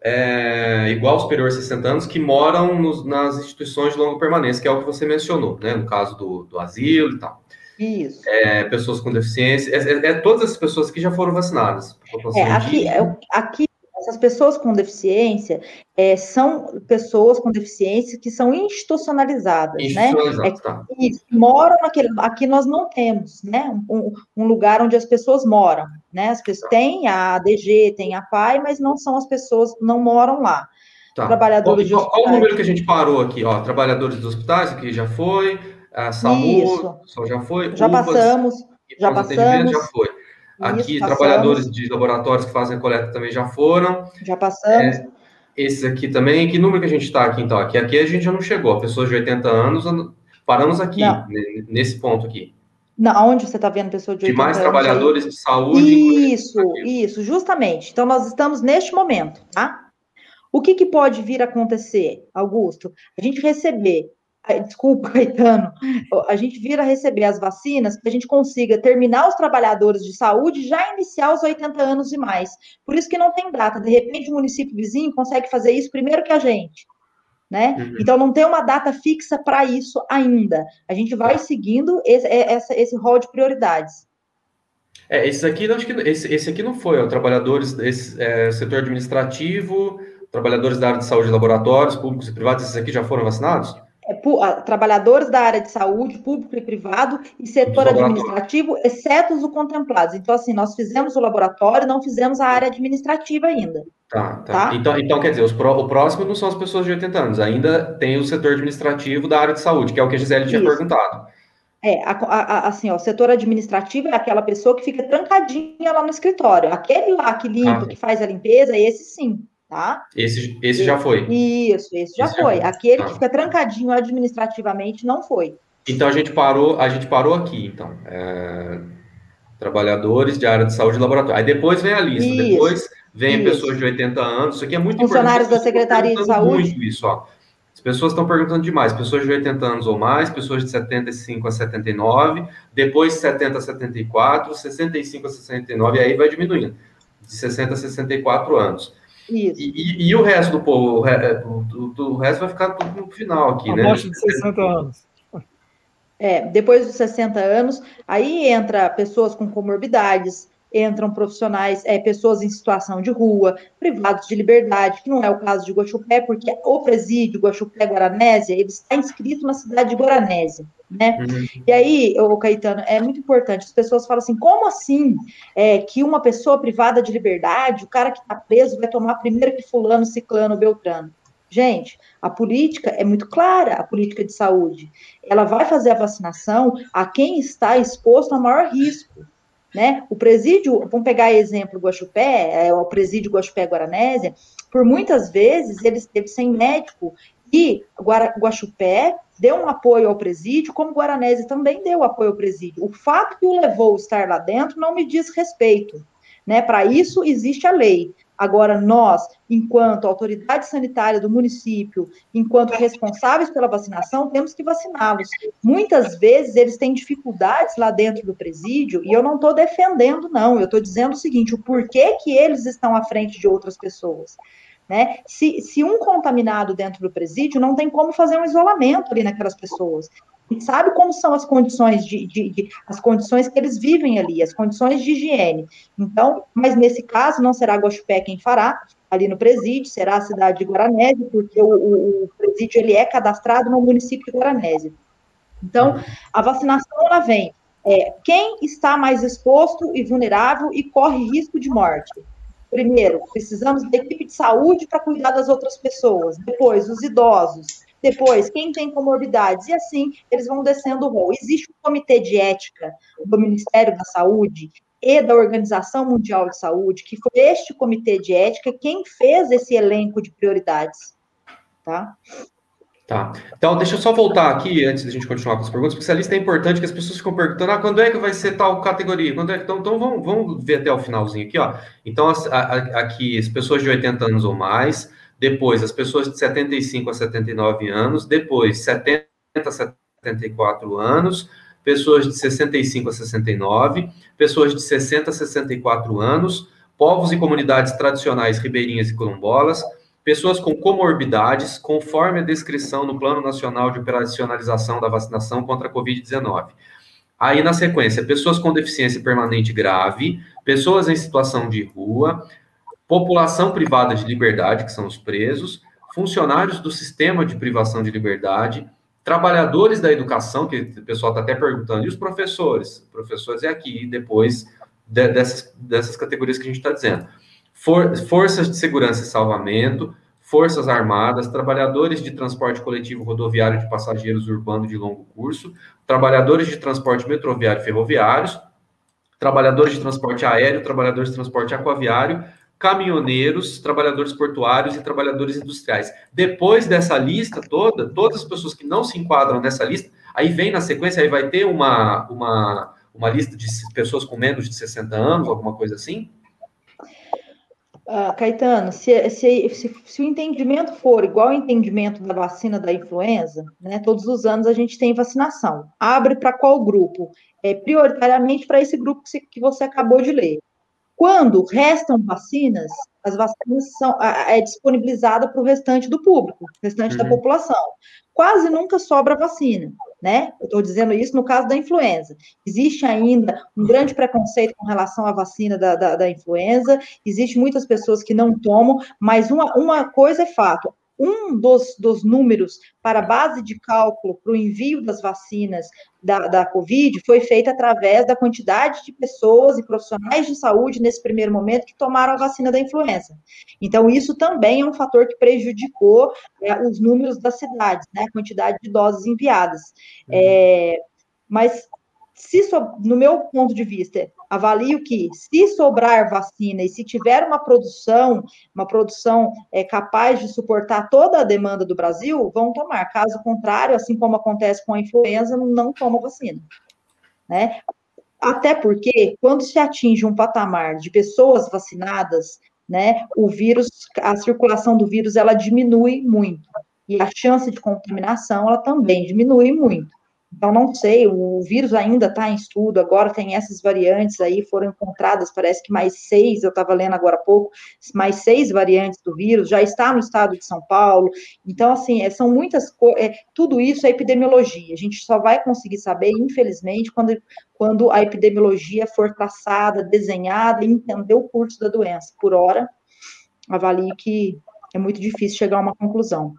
é, igual superior a 60 anos, que moram nos, nas instituições de longa permanência, que é o que você mencionou, né? No caso do, do asilo e tal. Isso. É, pessoas com deficiência, é, é, é, todas essas pessoas que já foram vacinadas. É, aqui, é aqui essas pessoas com deficiência é, são pessoas com deficiência que são institucionalizadas, né? É, tá. moram naquele. Aqui nós não temos, né? Um, um, lugar onde as pessoas moram, né? As pessoas tá. têm a ADG, tem a PAI, mas não são as pessoas, não moram lá. Tá. Trabalhadores qual, de hospitais. Qual o número que a gente parou aqui? Ó, trabalhadores dos hospitais, aqui já foi, a SAMU, já foi. Já passamos, já passamos. Já foi. Aqui, Isso, trabalhadores de laboratórios que fazem a coleta também já foram. Já passamos. É, esses aqui também. Que número que a gente está aqui, então? Aqui, aqui a gente já não chegou. Pessoas de 80 anos, paramos aqui, nesse ponto aqui. Não, onde você está vendo pessoas de 80 anos? De mais trabalhadores aí? de saúde. Isso, isso, justamente. Então, nós estamos neste momento, tá? O que, que pode vir a acontecer, Augusto? A gente receber desculpa, Caetano, a gente vira receber as vacinas que a gente consiga terminar os trabalhadores de saúde já iniciar os 80 anos e mais. Por isso que não tem data. De repente, o município vizinho consegue fazer isso primeiro que a gente. Né? Uhum. Então, não tem uma data fixa para isso ainda. A gente vai seguindo esse, é, esse, esse rol de prioridades. É, esse aqui, acho que esse, esse aqui não foi, ó, trabalhadores desse é, setor administrativo, trabalhadores da área de saúde, laboratórios públicos e privados, esses aqui já foram vacinados? É, trabalhadores da área de saúde, público e privado, e setor administrativo, exceto os contemplados. Então, assim, nós fizemos o laboratório, não fizemos a área administrativa ainda. Tá, tá. tá? Então, então, quer dizer, os pro, o próximo não são as pessoas de 80 anos, ainda tem o setor administrativo da área de saúde, que é o que a Gisele tinha Isso. perguntado. É, a, a, assim, ó, o setor administrativo é aquela pessoa que fica trancadinha lá no escritório. Aquele lá que limpa, ah. que faz a limpeza, esse sim tá? Esse, esse já foi. Isso, esse já esse foi. Já foi. Aquele tá. que fica trancadinho administrativamente não foi. Então a gente parou, a gente parou aqui, então. É... Trabalhadores de área de saúde e laboratório. Aí depois vem a lista. Isso, depois vem isso. pessoas de 80 anos. Isso aqui é muito Funcionários importante. Funcionários da Secretaria de Saúde. Muito isso, ó. As pessoas estão perguntando demais. Pessoas de 80 anos ou mais, pessoas de 75 a 79, depois 70 a 74, 65 a 69, e aí vai diminuindo. De 60 a 64 anos. Isso. E, e, e o resto do povo, o, é, do, resto vai ficar tudo no final aqui, né? Abaixo de 60 anos. É, depois dos 60 anos, aí entra pessoas com comorbidades, entram profissionais, é, pessoas em situação de rua, privados de liberdade, que não é o caso de Guaxupé, porque o presídio Guaxupé Guaranésia, ele está inscrito na cidade de Guaranésia, né? Uhum. E aí, o Caetano, é muito importante, as pessoas falam assim, como assim é, que uma pessoa privada de liberdade, o cara que está preso vai tomar primeiro que fulano, ciclano, beltrano? Gente, a política é muito clara, a política de saúde. Ela vai fazer a vacinação a quem está exposto a maior risco. Né? O presídio, vamos pegar exemplo Guaxupé, é o presídio Guaxupé Guaranésia, por muitas vezes ele esteve sem médico e Guara, Guaxupé deu um apoio ao presídio, como Guaranésia também deu apoio ao presídio. O fato que o levou a estar lá dentro não me diz respeito. Né? Para isso existe a lei. Agora, nós, enquanto autoridade sanitária do município, enquanto responsáveis pela vacinação, temos que vaciná-los. Muitas vezes eles têm dificuldades lá dentro do presídio, e eu não estou defendendo, não, eu estou dizendo o seguinte: o porquê que eles estão à frente de outras pessoas. Né? Se, se um contaminado dentro do presídio, não tem como fazer um isolamento ali naquelas pessoas sabe como são as condições de, de, de, as condições que eles vivem ali, as condições de higiene. Então, mas nesse caso não será Guaxupé quem fará ali no presídio, será a cidade de Guaranese, porque o, o, o presídio ele é cadastrado no município de Guaranese. Então, a vacinação ela vem é, quem está mais exposto e vulnerável e corre risco de morte. Primeiro, precisamos da equipe de saúde para cuidar das outras pessoas. Depois, os idosos depois, quem tem comorbidades, e assim eles vão descendo o rol. Existe um comitê de ética do Ministério da Saúde e da Organização Mundial de Saúde, que foi este comitê de ética quem fez esse elenco de prioridades. Tá? Tá. Então, deixa eu só voltar aqui, antes da gente continuar com as perguntas, porque essa lista é importante, que as pessoas ficam perguntando, ah, quando é que vai ser tal categoria? Quando é que... Então, então vamos, vamos ver até o finalzinho aqui, ó. Então, as, a, aqui, as pessoas de 80 anos ou mais, depois as pessoas de 75 a 79 anos, depois 70 a 74 anos, pessoas de 65 a 69, pessoas de 60 a 64 anos, povos e comunidades tradicionais ribeirinhas e quilombolas, pessoas com comorbidades, conforme a descrição no Plano Nacional de Operacionalização da Vacinação contra a Covid-19. Aí, na sequência, pessoas com deficiência permanente grave, pessoas em situação de rua, população privada de liberdade, que são os presos, funcionários do sistema de privação de liberdade, trabalhadores da educação, que o pessoal está até perguntando, e os professores? Professores é aqui, depois de, dessas, dessas categorias que a gente está dizendo. For, forças de segurança e salvamento, forças armadas, trabalhadores de transporte coletivo rodoviário de passageiros urbano de longo curso, trabalhadores de transporte metroviário e ferroviários, trabalhadores de transporte aéreo, trabalhadores de transporte aquaviário, caminhoneiros, trabalhadores portuários e trabalhadores industriais. Depois dessa lista toda, todas as pessoas que não se enquadram nessa lista, aí vem na sequência, aí vai ter uma, uma, uma lista de pessoas com menos de 60 anos, alguma coisa assim? Uh, Caetano, se, se, se, se, o entendimento for igual ao entendimento da vacina da influenza, né, todos os anos a gente tem vacinação. Abre para qual grupo? É prioritariamente para esse grupo que, que você acabou de ler. Quando restam vacinas, as vacinas são é disponibilizada para o restante do público, restante uhum. da população. Quase nunca sobra vacina, né? Eu estou dizendo isso no caso da influenza. Existe ainda um grande preconceito com relação à vacina da, da, da influenza, existe muitas pessoas que não tomam, mas uma, uma coisa é fato: um dos, dos números para a base de cálculo para o envio das vacinas da, da Covid foi feita através da quantidade de pessoas e profissionais de saúde nesse primeiro momento que tomaram a vacina da influenza. Então, isso também é um fator que prejudicou é, os números das cidades, né, a quantidade de doses enviadas. Uhum. É, mas se no meu ponto de vista, avalio que se sobrar vacina e se tiver uma produção, uma produção é, capaz de suportar toda a demanda do Brasil, vão tomar. Caso contrário, assim como acontece com a influenza, não toma vacina. Né? Até porque, quando se atinge um patamar de pessoas vacinadas, né, o vírus, a circulação do vírus, ela diminui muito. E a chance de contaminação, ela também diminui muito. Então, não sei, o vírus ainda está em estudo, agora tem essas variantes aí, foram encontradas, parece que mais seis, eu estava lendo agora há pouco, mais seis variantes do vírus, já está no estado de São Paulo. Então, assim, é, são muitas coisas, é, tudo isso é epidemiologia. A gente só vai conseguir saber, infelizmente, quando, quando a epidemiologia for traçada, desenhada e entender o curso da doença. Por hora, avalio que é muito difícil chegar a uma conclusão.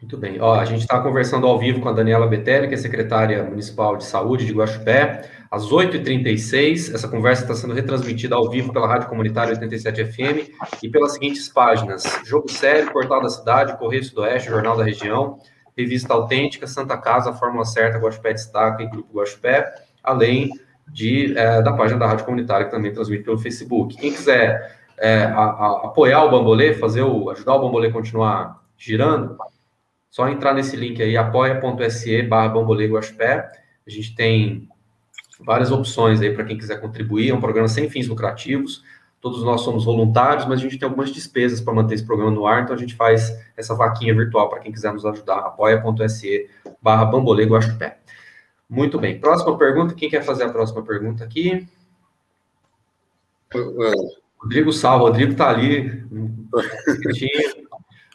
Muito bem. Ó, a gente está conversando ao vivo com a Daniela Betelli, que é secretária municipal de saúde de Guaxupé, às 8h36. Essa conversa está sendo retransmitida ao vivo pela Rádio Comunitária 87 FM e pelas seguintes páginas: Jogo Sério, Portal da Cidade, Correio Sudoeste, Jornal da Região, Revista Autêntica, Santa Casa, Fórmula Certa, Guaxupé Destaca e Grupo Guaxupé, além de, é, da página da Rádio Comunitária, que também transmite pelo Facebook. Quem quiser é, a, a, apoiar o Bambolê, fazer o, ajudar o Bambolê a continuar girando, só entrar nesse link aí, apoia.se barra Guaxupé. A gente tem várias opções aí para quem quiser contribuir. É um programa sem fins lucrativos. Todos nós somos voluntários, mas a gente tem algumas despesas para manter esse programa no ar, então a gente faz essa vaquinha virtual para quem quiser nos ajudar. apoia.se barra Guaxupé. Muito bem. Próxima pergunta. Quem quer fazer a próxima pergunta aqui? Rodrigo Sal. Rodrigo está ali. [laughs]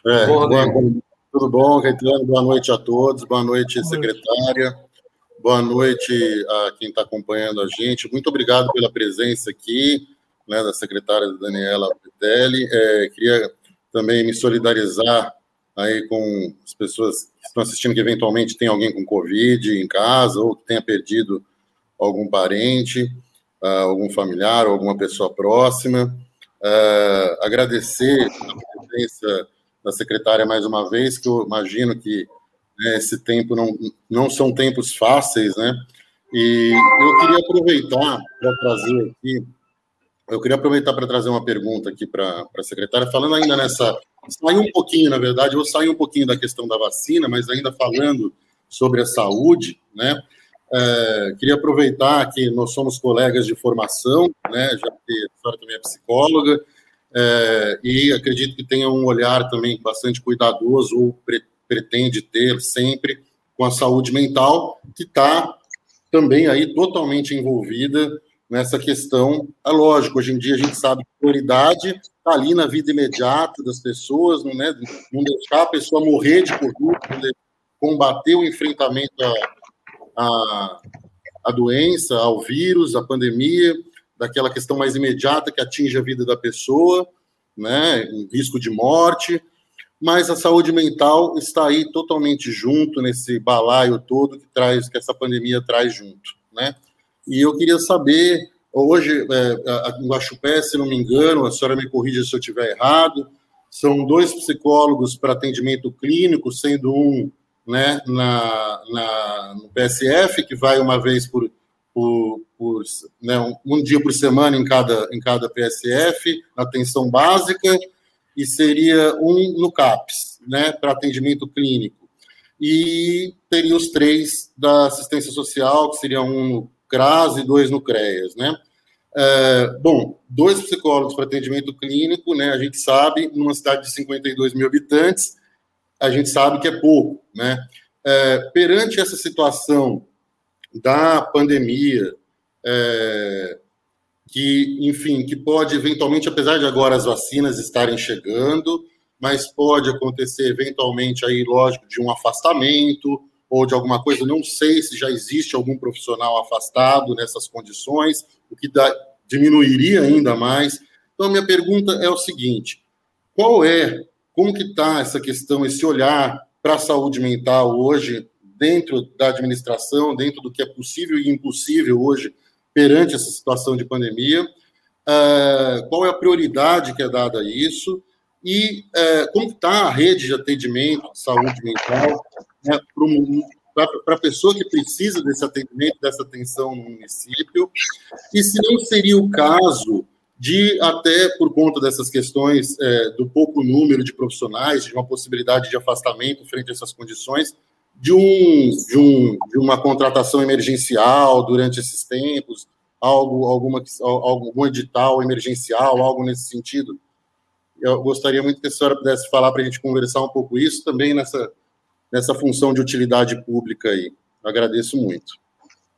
É, Rodrigo. Tudo bom, Caetano? Boa noite a todos. Boa noite, secretária. Boa noite a quem está acompanhando a gente. Muito obrigado pela presença aqui, né, da secretária Daniela Petelli. É, queria também me solidarizar aí com as pessoas que estão assistindo que eventualmente tem alguém com Covid em casa ou que tenha perdido algum parente, uh, algum familiar, alguma pessoa próxima. Uh, agradecer a presença da secretária mais uma vez, que eu imagino que né, esse tempo não, não são tempos fáceis, né? E eu queria aproveitar para trazer aqui, eu queria aproveitar para trazer uma pergunta aqui para a secretária, falando ainda nessa, sair um pouquinho, na verdade, vou sair um pouquinho da questão da vacina, mas ainda falando sobre a saúde, né? É, queria aproveitar que nós somos colegas de formação, né? Já que a senhora também é psicóloga, é, e acredito que tenha um olhar também bastante cuidadoso, ou pre pretende ter sempre, com a saúde mental, que está também aí totalmente envolvida nessa questão. É lógico, hoje em dia a gente sabe que prioridade está ali na vida imediata das pessoas, não, né, não deixar a pessoa morrer de Covid, combater o enfrentamento à, à, à doença, ao vírus, à pandemia, daquela questão mais imediata que atinge a vida da pessoa, né, em risco de morte, mas a saúde mental está aí totalmente junto nesse balaio todo que traz que essa pandemia traz junto, né? E eu queria saber hoje é, em Guaxupé, se não me engano, a senhora me corrija se eu estiver errado, são dois psicólogos para atendimento clínico, sendo um né, na, na, no PSF, que vai uma vez por, por, por né, um, um, dia por semana em cada, em cada PSF, atenção básica, e seria um no CAPS, né, para atendimento clínico. E teria os três da assistência social, que seria um no CRAS e dois no CREAS, né? É, bom, dois psicólogos para atendimento clínico, né? A gente sabe, numa cidade de 52 mil habitantes, a gente sabe que é pouco, né? É, perante essa situação da pandemia, é, que, enfim, que pode eventualmente, apesar de agora as vacinas estarem chegando, mas pode acontecer eventualmente aí, lógico, de um afastamento ou de alguma coisa, não sei se já existe algum profissional afastado nessas condições, o que dá, diminuiria ainda mais. Então, minha pergunta é o seguinte, qual é, como que está essa questão, esse olhar para a saúde mental hoje dentro da administração, dentro do que é possível e impossível hoje perante essa situação de pandemia, uh, qual é a prioridade que é dada a isso? E uh, como está a rede de atendimento de saúde mental né, para a pessoa que precisa desse atendimento, dessa atenção no município, e se não seria o caso de, até por conta dessas questões é, do pouco número de profissionais, de uma possibilidade de afastamento frente a essas condições, de, um, de, um, de uma contratação emergencial durante esses tempos, algo, alguma, algum edital emergencial, algo nesse sentido? Eu gostaria muito que a senhora pudesse falar para a gente conversar um pouco isso também nessa, nessa função de utilidade pública aí. agradeço muito.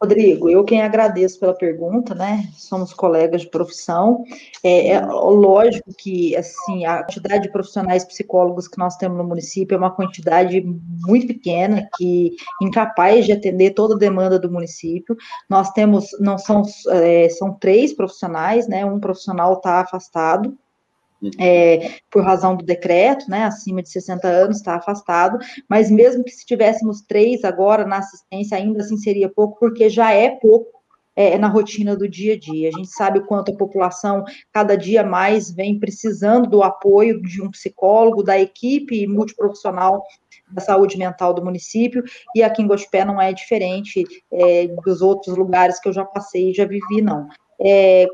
Rodrigo, eu quem agradeço pela pergunta, né? Somos colegas de profissão. É, é, lógico que assim a quantidade de profissionais psicólogos que nós temos no município é uma quantidade muito pequena, que incapaz de atender toda a demanda do município. Nós temos, não são, é, são três profissionais, né? Um profissional está afastado, é, por razão do decreto, né, acima de 60 anos, está afastado, mas mesmo que se tivéssemos três agora na assistência, ainda assim seria pouco, porque já é pouco é, na rotina do dia a dia. A gente sabe o quanto a população cada dia mais vem precisando do apoio de um psicólogo, da equipe multiprofissional da saúde mental do município, e aqui em Gospé não é diferente é, dos outros lugares que eu já passei e já vivi, não. É,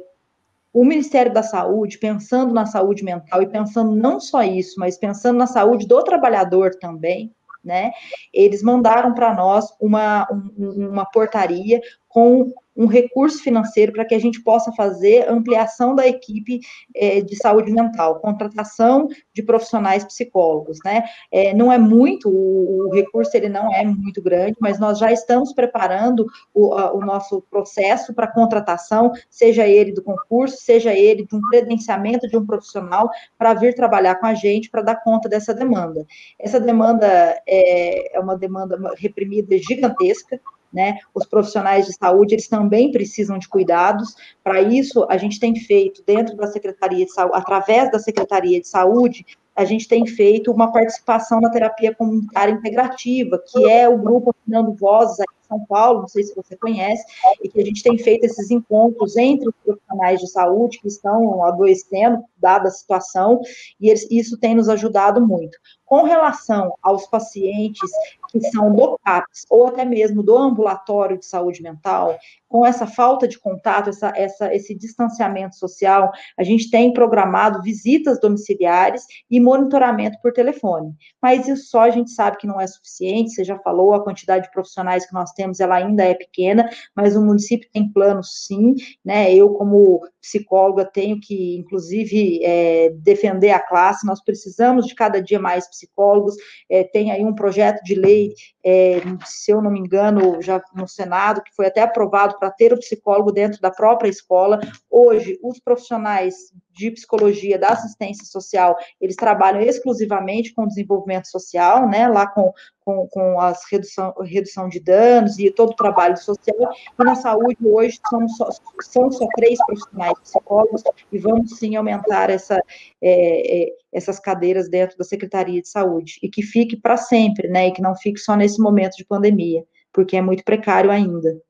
o Ministério da Saúde, pensando na saúde mental e pensando não só isso, mas pensando na saúde do trabalhador também, né? Eles mandaram para nós uma, um, uma portaria com um recurso financeiro para que a gente possa fazer ampliação da equipe é, de saúde mental, contratação de profissionais psicólogos, né? É, não é muito, o, o, recurso ele não é muito grande, mas nós já estamos preparando o, a, o nosso processo para contratação, seja ele do concurso, seja ele de um credenciamento de um profissional para vir trabalhar com a gente para dar conta dessa demanda. Essa demanda é, é uma demanda reprimida gigantesca, né? Os profissionais de saúde, eles também precisam de cuidados. Para isso, a gente tem feito dentro da Secretaria de Saúde, através da Secretaria de Saúde, a gente tem feito uma participação na terapia comunitária integrativa, que é o grupo Afinando Vozes aqui em São Paulo, não sei se você conhece, e que a gente tem feito esses encontros entre os profissionais de saúde que estão adoecendo, dada a situação, e isso tem nos ajudado muito. Com relação aos pacientes que são do CAPS ou até mesmo do ambulatório de saúde mental, com essa falta de contato, essa, essa, esse distanciamento social, a gente tem programado visitas domiciliares e monitoramento por telefone. Mas isso só a gente sabe que não é suficiente, você já falou, a quantidade de profissionais que nós temos, ela ainda é pequena, mas o município tem planos sim, né? Eu, como psicóloga, tenho que, inclusive, é, defender a classe, nós precisamos de cada dia mais psicólogos, é, tem aí um projeto de lei, говорить é, se eu não me engano, já no Senado, que foi até aprovado para ter o psicólogo dentro da própria escola. Hoje, os profissionais de psicologia da assistência social, eles trabalham exclusivamente com desenvolvimento social, né, lá com, com, com a redução, redução de danos e todo o trabalho social, e na saúde hoje são só, são só três profissionais psicólogos, e vamos sim aumentar essa, é, é, essas cadeiras dentro da Secretaria de Saúde, e que fique para sempre, né, e que não fique só nesse momento de pandemia, porque é muito precário ainda.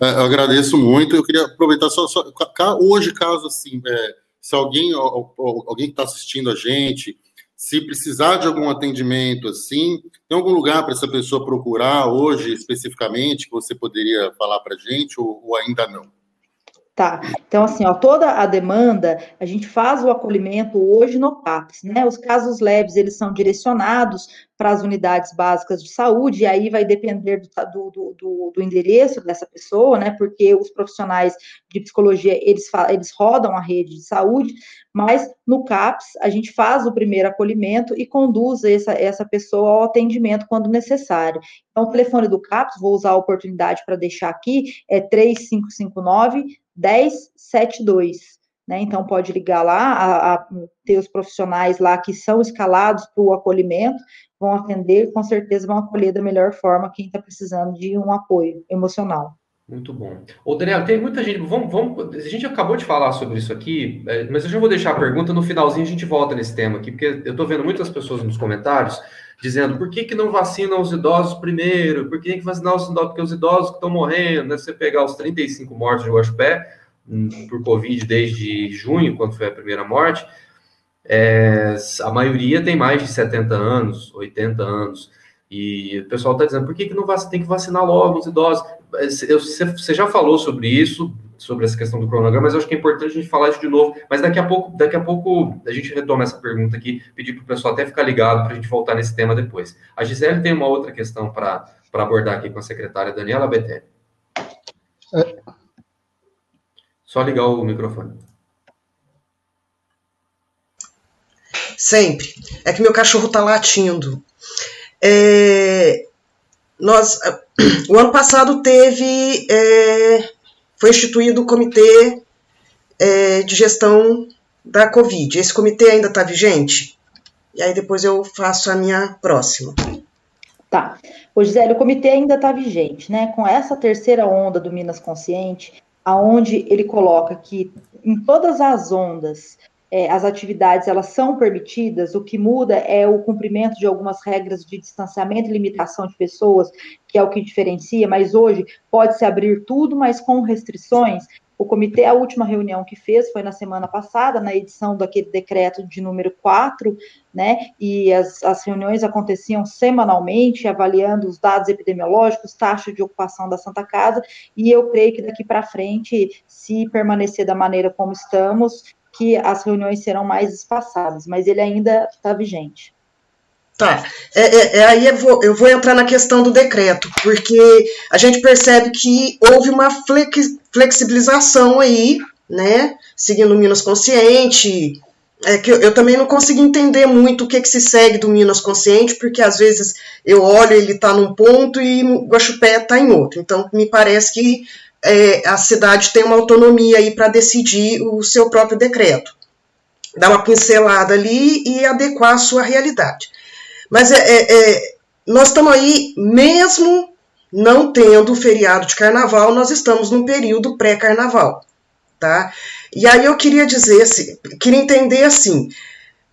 É, eu agradeço muito. Eu queria aproveitar só, só hoje, caso assim, é, se alguém, alguém que está assistindo a gente, se precisar de algum atendimento assim, tem algum lugar para essa pessoa procurar hoje especificamente que você poderia falar para a gente ou, ou ainda não? Tá. Então, assim, ó, toda a demanda, a gente faz o acolhimento hoje no CAPS, né? Os casos leves, eles são direcionados para as unidades básicas de saúde, e aí vai depender do, do, do, do, endereço dessa pessoa, né? Porque os profissionais de psicologia, eles, eles rodam a rede de saúde, mas no CAPS, a gente faz o primeiro acolhimento e conduz essa, essa pessoa ao atendimento quando necessário. Então, o telefone do CAPS, vou usar a oportunidade para deixar aqui, é 3559 1072. Né? Então, pode ligar lá, a, a, ter os profissionais lá que são escalados para o acolhimento, vão atender, com certeza vão acolher da melhor forma quem está precisando de um apoio emocional. Muito bom. Ô, Daniel, tem muita gente. Vamos, vamos, a gente acabou de falar sobre isso aqui, é, mas eu já vou deixar a pergunta no finalzinho, a gente volta nesse tema aqui, porque eu estou vendo muitas pessoas nos comentários dizendo por que, que não vacinam os idosos primeiro, por que tem que vacinar os idosos, porque os idosos que estão morrendo, né? Você pegar os 35 mortos de Guaxupé por Covid desde junho, quando foi a primeira morte, é, a maioria tem mais de 70 anos, 80 anos. E o pessoal está dizendo, por que, que não tem que vacinar logo os idosos? Você já falou sobre isso, sobre essa questão do cronograma, mas eu acho que é importante a gente falar isso de novo. Mas daqui a pouco, daqui a pouco a gente retoma essa pergunta aqui, pedir para o pessoal até ficar ligado para a gente voltar nesse tema depois. A Gisele tem uma outra questão para abordar aqui com a secretária Daniela Betelli. É. Só ligar o microfone. Sempre. É que meu cachorro está latindo. É, nós, [clears throat] o ano passado teve, é, foi instituído o comitê é, de gestão da Covid. Esse comitê ainda está vigente? E aí depois eu faço a minha próxima. Tá. Ô, Gisele, o comitê ainda está vigente, né? Com essa terceira onda do Minas Consciente, aonde ele coloca que em todas as ondas é, as atividades elas são permitidas, o que muda é o cumprimento de algumas regras de distanciamento e limitação de pessoas, que é o que diferencia, mas hoje pode-se abrir tudo, mas com restrições. O comitê, a última reunião que fez foi na semana passada, na edição daquele decreto de número 4, né? E as, as reuniões aconteciam semanalmente, avaliando os dados epidemiológicos, taxa de ocupação da Santa Casa, e eu creio que daqui para frente, se permanecer da maneira como estamos, que as reuniões serão mais espaçadas, mas ele ainda está vigente. Tá, é, é, é, aí eu vou, eu vou entrar na questão do decreto, porque a gente percebe que houve uma flex, flexibilização aí, né, seguindo o Minas Consciente, é que eu, eu, também não consigo entender muito o que, que se segue do Minas Consciente, porque às vezes eu olho, ele está num ponto e o Guaxupé está em outro. Então, me parece que é, a cidade tem uma autonomia aí para decidir o seu próprio decreto. Dar uma pincelada ali e adequar a sua realidade. Mas é, é, é nós estamos aí, mesmo não tendo feriado de carnaval, nós estamos num período pré-carnaval. Tá? E aí eu queria dizer, assim, queria entender assim,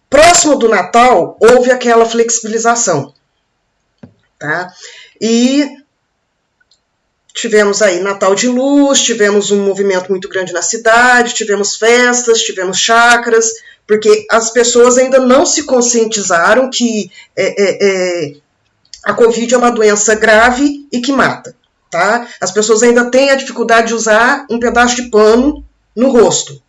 próximo do Natal houve aquela flexibilização, tá? E tivemos aí Natal de Luz, tivemos um movimento muito grande na cidade, tivemos festas, tivemos chacras, porque as pessoas ainda não se conscientizaram que é, é, é, a Covid é uma doença grave e que mata. Tá? As pessoas ainda têm a dificuldade de usar um pedaço de pano no rosto.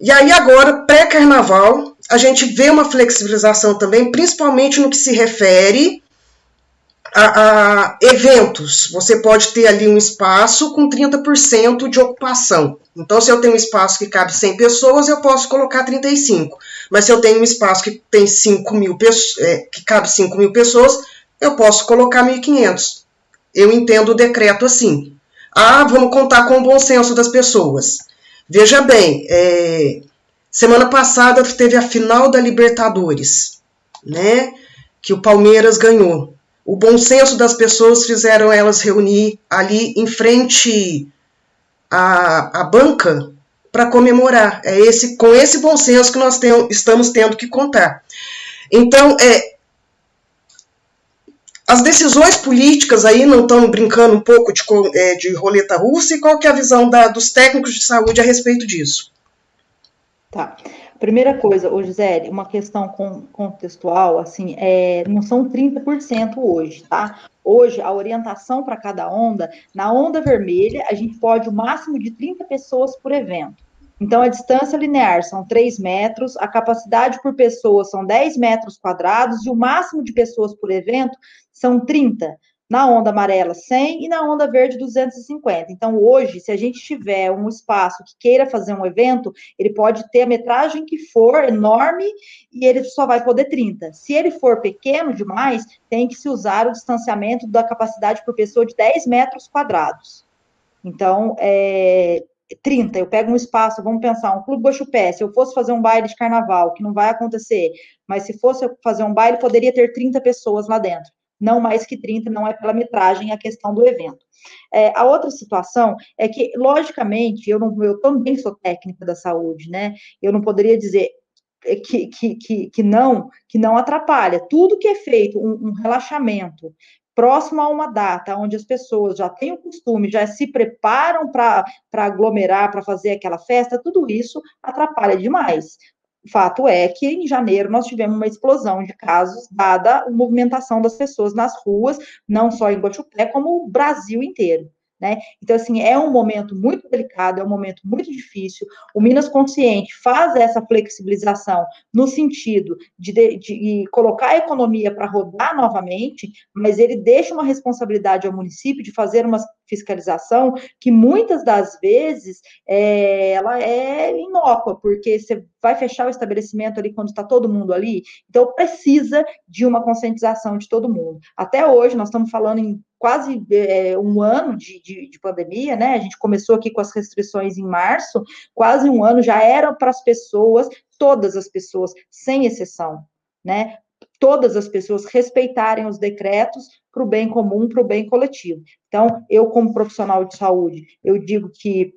E aí, agora, pré-carnaval, a gente vê uma flexibilização também, principalmente no que se refere a, a, eventos. Você pode ter ali um espaço com 30% de ocupação. Então, se eu tenho um espaço que cabe 100 pessoas, eu posso colocar 35. Mas se eu tenho um espaço que tem 5 mil é, que cabe 5 mil pessoas, eu posso colocar 1.500. Eu entendo o decreto assim. Ah, vamos contar com o bom senso das pessoas. Veja bem, é, semana passada teve a final da Libertadores, né? Que o Palmeiras ganhou o bom senso das pessoas fizeram elas reunir ali em frente à, à banca para comemorar. É esse com esse bom senso que nós tem, estamos tendo que contar. Então, é, as decisões políticas aí não estão brincando um pouco de, é, de roleta russa e qual que é a visão da, dos técnicos de saúde a respeito disso? Tá. Primeira coisa, ô Gisele, uma questão contextual, assim, é, não são 30% hoje, tá? Hoje, a orientação para cada onda, na onda vermelha, a gente pode o máximo de 30 pessoas por evento. Então, a distância linear são 3 metros, a capacidade por pessoa são 10 metros quadrados e o máximo de pessoas por evento são 30 na onda amarela 100 e na onda verde 250. Então, hoje, se a gente tiver um espaço que queira fazer um evento, ele pode ter a metragem que for enorme e ele só vai poder 30. Se ele for pequeno demais, tem que se usar o distanciamento da capacidade por pessoa de 10 metros quadrados. Então, é, 30, eu pego um espaço, vamos pensar, um clube Bochupé, se eu fosse fazer um baile de carnaval, que não vai acontecer, mas se fosse fazer um baile, poderia ter 30 pessoas lá dentro não mais que 30, não é pela metragem a questão do evento. É, a outra situação é que, logicamente, eu, não, eu também sou técnica da saúde, né? Eu não poderia dizer que, que, que, que não, que não atrapalha. Tudo que é feito, um, um relaxamento, próximo a uma data onde as pessoas já têm o costume, já se preparam para aglomerar, para fazer aquela festa, tudo isso atrapalha demais fato é que em janeiro nós tivemos uma explosão de casos, dada a movimentação das pessoas nas ruas, não só em Guaxupé, como o Brasil inteiro. Né? Então, assim, é um momento muito delicado, é um momento muito difícil. O Minas Consciente faz essa flexibilização no sentido de, de, de colocar a economia para rodar novamente, mas ele deixa uma responsabilidade ao município de fazer uma fiscalização que muitas das vezes é, ela é inócua, porque você vai fechar o estabelecimento ali quando está todo mundo ali, então precisa de uma conscientização de todo mundo. Até hoje, nós estamos falando em quase é, um ano de, de, de, pandemia, né? A gente começou aqui com as restrições em março, quase um ano já era para as pessoas, todas as pessoas, sem exceção, né? Todas as pessoas respeitarem os decretos para o bem comum, para o bem coletivo. Então, eu, como profissional de saúde, eu digo que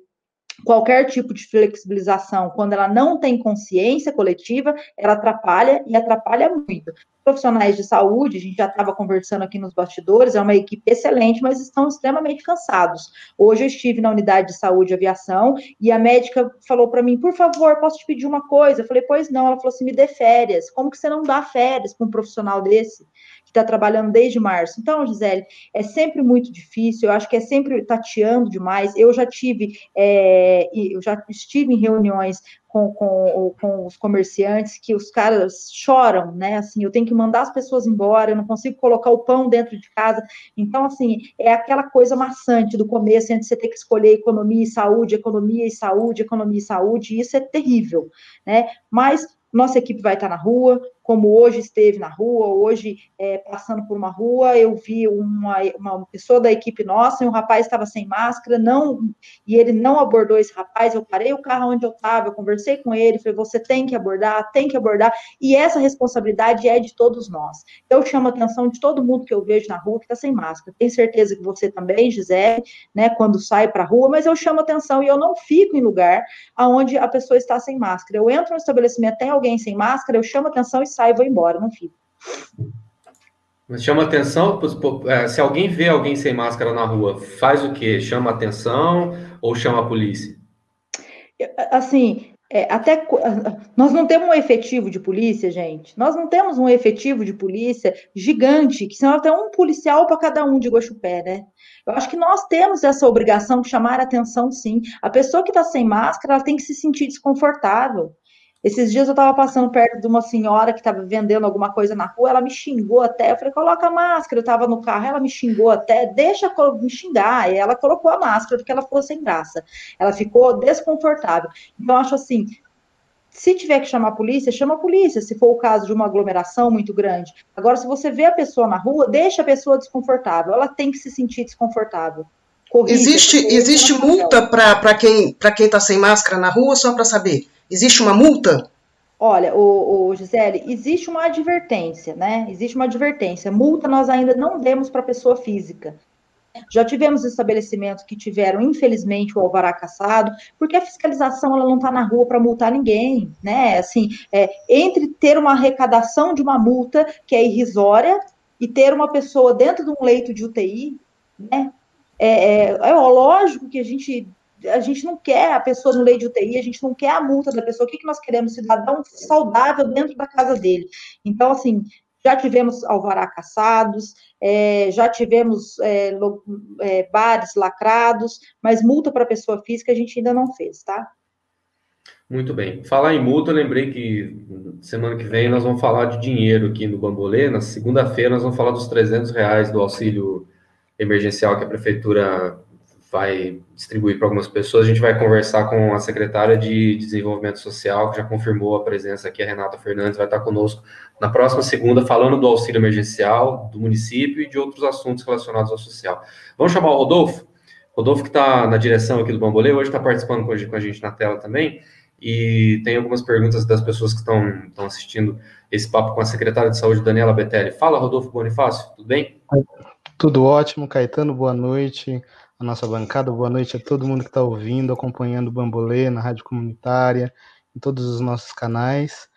qualquer tipo de flexibilização, quando ela não tem consciência coletiva, ela atrapalha e atrapalha muito. Profissionais de saúde, a gente já estava conversando aqui nos bastidores, é uma equipe excelente, mas estão extremamente cansados. Hoje eu estive na unidade de saúde e aviação e a médica falou para mim, por favor, posso te pedir uma coisa? Eu falei, pois não. Ela falou assim, me dê férias. Como que você não dá férias para um profissional desse? que está trabalhando desde março. Então, Gisele, é sempre muito difícil, eu acho que é sempre tateando demais. Eu já tive, é, eu já estive em reuniões com, com, com, os comerciantes que os caras choram, né? Assim, eu tenho que mandar as pessoas embora, eu não consigo colocar o pão dentro de casa. Então, assim, é aquela coisa maçante do começo, entre você ter que escolher economia e saúde, economia e saúde, economia e saúde, e isso é terrível, né? Mas nossa equipe vai estar na rua, como hoje esteve na rua, hoje é, passando por uma rua, eu vi uma, uma pessoa da equipe nossa, e um rapaz estava sem máscara, não, e ele não abordou esse rapaz, eu parei o carro onde eu estava, eu conversei com ele, falei, você tem que abordar, tem que abordar, e essa responsabilidade é de todos nós. Eu chamo a atenção de todo mundo que eu vejo na rua que está sem máscara, tenho certeza que você também, Gisele, né, quando sai para a rua, mas eu chamo a atenção e eu não fico em lugar onde a pessoa está sem máscara. Eu entro no estabelecimento, tem alguém sem máscara, eu chamo a atenção e saio, vou embora, não fico. Mas chama atenção, é, se alguém vê alguém sem máscara na rua, faz o quê? Chama atenção ou chama a polícia? Assim, é, até nós não temos um efetivo de polícia, gente. Nós não temos um efetivo de polícia gigante, que senão até um policial para cada um de Guaxupé, né? Eu acho que nós temos essa obrigação de chamar a atenção, sim. A pessoa que está sem máscara, ela tem que se sentir desconfortável. Esses dias eu estava passando perto de uma senhora que estava vendendo alguma coisa na rua, ela me xingou até. Eu falei, coloca a máscara. Eu estava no carro, ela me xingou até, deixa me xingar. E ela colocou a máscara porque ela ficou sem graça. Ela ficou desconfortável. Então, eu acho assim: se tiver que chamar a polícia, chama a polícia, se for o caso de uma aglomeração muito grande. Agora, se você vê a pessoa na rua, deixa a pessoa desconfortável. Ela tem que se sentir desconfortável. Existe existe multa para quem está sem máscara na rua, só para saber? Existe uma multa? Olha, o, o, Gisele, existe uma advertência, né? Existe uma advertência. Multa nós ainda não demos para pessoa física. Já tivemos estabelecimentos que tiveram, infelizmente, o alvará caçado, porque a fiscalização ela não está na rua para multar ninguém, né? Assim, é, entre ter uma arrecadação de uma multa que é irrisória e ter uma pessoa dentro de um leito de UTI, né? É, é, é lógico que a gente a gente não quer a pessoa no leite de UTI, a gente não quer a multa da pessoa. O que, que nós queremos? Cidadão saudável dentro da casa dele. Então, assim, já tivemos alvará caçados, é, já tivemos é, é, bares lacrados, mas multa para pessoa física a gente ainda não fez, tá? Muito bem. Falar em multa, lembrei que semana que vem nós vamos falar de dinheiro aqui no Bambolê. Na segunda-feira nós vamos falar dos 300 reais do auxílio emergencial que a prefeitura vai distribuir para algumas pessoas. A gente vai conversar com a secretária de Desenvolvimento Social, que já confirmou a presença aqui, a Renata Fernandes, vai estar conosco na próxima segunda, falando do auxílio emergencial do município e de outros assuntos relacionados ao social. Vamos chamar o Rodolfo? Rodolfo, que está na direção aqui do Bambolê, hoje está participando com a gente na tela também, e tem algumas perguntas das pessoas que estão assistindo esse papo com a secretária de Saúde, Daniela Betelli. Fala, Rodolfo Bonifácio, tudo bem? Tudo ótimo, Caetano, boa noite a nossa bancada. Boa noite a todo mundo que está ouvindo, acompanhando o Bambolê na rádio comunitária, em todos os nossos canais.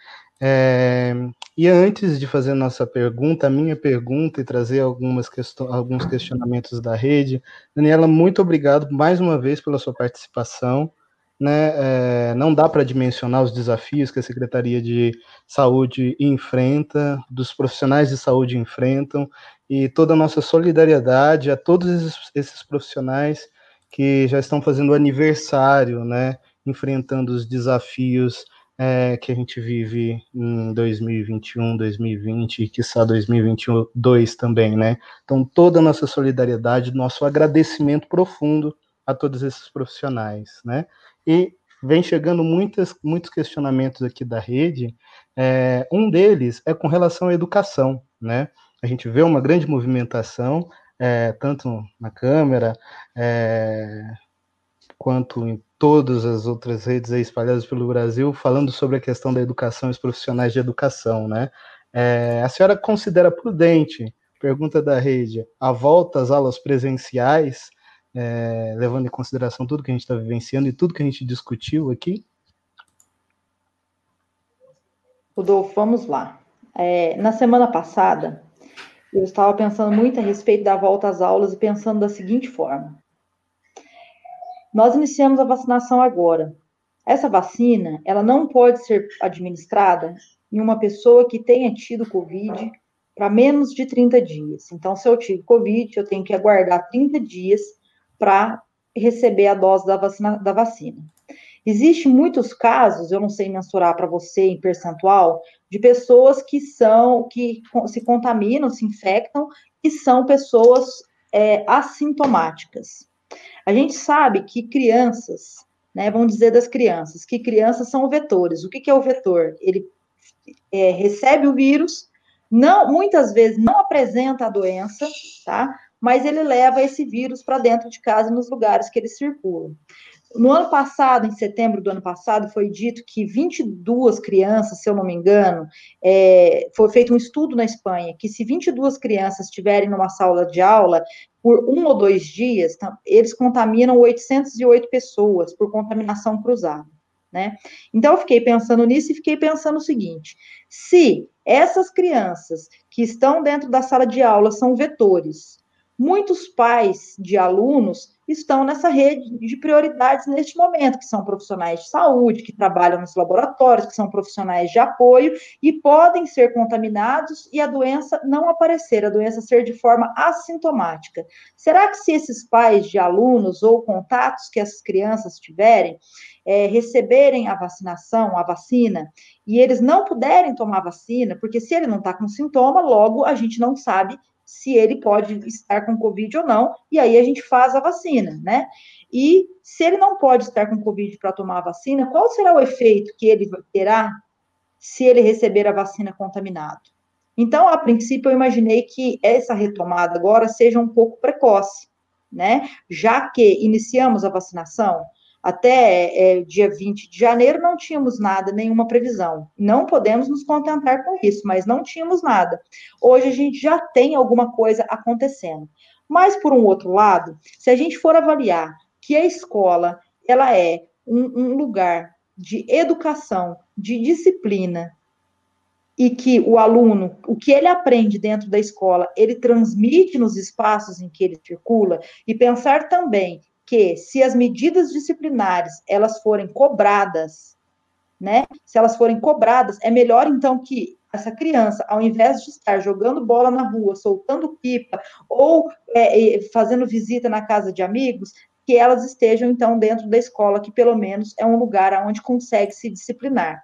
É, e antes de fazer nossa pergunta, a minha pergunta e trazer algumas questões, alguns questionamentos da rede, Daniela, muito obrigado mais uma vez pela sua participação. né, é, não dá para dimensionar os desafios que a Secretaria de Saúde enfrenta, dos profissionais de saúde enfrentam, e toda a nossa solidariedade a todos esses, profissionais que já estão fazendo aniversário, né, enfrentando os desafios é, que a gente vive em 2021, 2020 e quiçá 2022 também, né? Então, toda a nossa solidariedade, nosso agradecimento profundo a todos esses profissionais, né? E vem chegando muitas, muitos questionamentos aqui da rede. É, um deles é com relação à educação, né? A gente vê uma grande movimentação, é, tanto na Câmara é, quanto em todas as outras redes espalhadas pelo Brasil, falando sobre a questão da educação e os profissionais de educação, né? É, a senhora considera prudente, pergunta da rede, a volta às aulas presenciais é, levando em consideração tudo que a gente está vivenciando e tudo que a gente discutiu aqui? Rodolfo, vamos lá. É, na semana passada, eu estava pensando muito a respeito da volta às aulas e pensando da seguinte forma: nós iniciamos a vacinação agora. Essa vacina, ela não pode ser administrada em uma pessoa que tenha tido Covid para menos de 30 dias. Então, se eu tive Covid, eu tenho que aguardar 30 dias para receber a dose da vacina. Da vacina. Existem muitos casos, eu não sei mensurar para você em percentual, de pessoas que são, que se contaminam, se infectam, e são pessoas é, assintomáticas. A gente sabe que crianças, né, vamos dizer das crianças, que crianças são vetores. O que, que é o vetor? Ele é, recebe o vírus, não, muitas vezes não apresenta a doença, tá? mas ele leva esse vírus para dentro de casa nos lugares que ele circula. No ano passado, em setembro do ano passado, foi dito que 22 crianças, se eu não me engano, é, foi feito um estudo na Espanha, que se 22 crianças estiverem numa sala de aula por um ou dois dias, eles contaminam 808 pessoas por contaminação cruzada. Né? Então, eu fiquei pensando nisso e fiquei pensando o seguinte: se essas crianças que estão dentro da sala de aula são vetores, Muitos pais de alunos estão nessa rede de prioridades neste momento, que são profissionais de saúde, que trabalham nos laboratórios, que são profissionais de apoio e podem ser contaminados e a doença não aparecer, a doença ser de forma assintomática. Será que se esses pais de alunos ou contatos que essas crianças tiverem é, receberem a vacinação, a vacina, e eles não puderem tomar vacina, porque se ele não está com sintoma, logo a gente não sabe se ele pode estar com Covid ou não, e aí a gente faz a vacina, né? E se ele não pode estar com Covid para tomar a vacina, qual será o efeito que ele terá se ele receber a vacina contaminado? Então, a princípio, eu imaginei que essa retomada agora seja um pouco precoce, né? Já que iniciamos a vacinação, até é, dia 20 de janeiro não tínhamos nada, nenhuma previsão. Não podemos nos contentar com isso, mas não tínhamos nada. Hoje a gente já tem alguma coisa acontecendo. Mas, por um outro lado, se a gente for avaliar que a escola ela é um, um lugar de educação, de disciplina, e que o aluno, o que ele aprende dentro da escola, ele transmite nos espaços em que ele circula, e pensar também que se as medidas disciplinares elas forem cobradas, né? Se elas forem cobradas, é melhor então que essa criança, ao invés de estar jogando bola na rua, soltando pipa ou é, fazendo visita na casa de amigos, que elas estejam então dentro da escola, que pelo menos é um lugar onde consegue se disciplinar.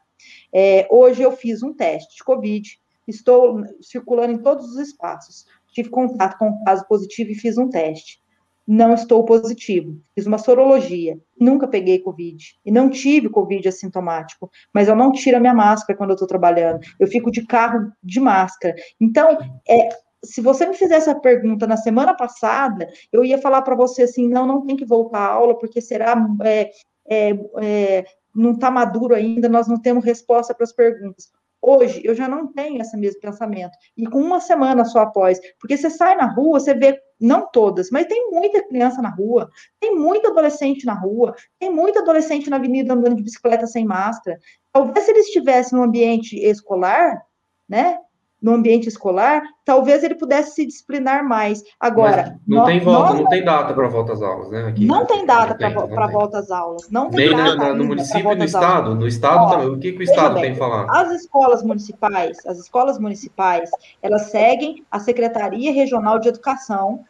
É, hoje eu fiz um teste de Covid, estou circulando em todos os espaços. Tive contato com um caso positivo e fiz um teste não estou positivo. Fiz uma sorologia, nunca peguei Covid. E não tive Covid assintomático, mas eu não tiro a minha máscara quando eu estou trabalhando. Eu fico de carro de máscara. Então, é, se você me fizesse essa pergunta na semana passada, eu ia falar para você assim: não, não tem que voltar à aula, porque será. É, é, é não está maduro ainda, nós não temos resposta para as perguntas. Hoje, eu já não tenho esse mesmo pensamento. E com uma semana só após, porque você sai na rua, você vê, não todas, mas tem muita criança na rua, tem muito adolescente na rua, tem muito adolescente na avenida andando de bicicleta sem máscara. Talvez se eles estivessem no ambiente escolar, né, no ambiente escolar, talvez ele pudesse se disciplinar mais. Agora. Mas não tem volta, nós, não tem data para volta às aulas, né? Aqui, não tem data para volta às aulas. Não tem Nem data na, no município e no estado. No estado Ó, também. O que, que o estado bem, tem que falar? As escolas municipais, as escolas municipais, elas seguem a Secretaria Regional de Educação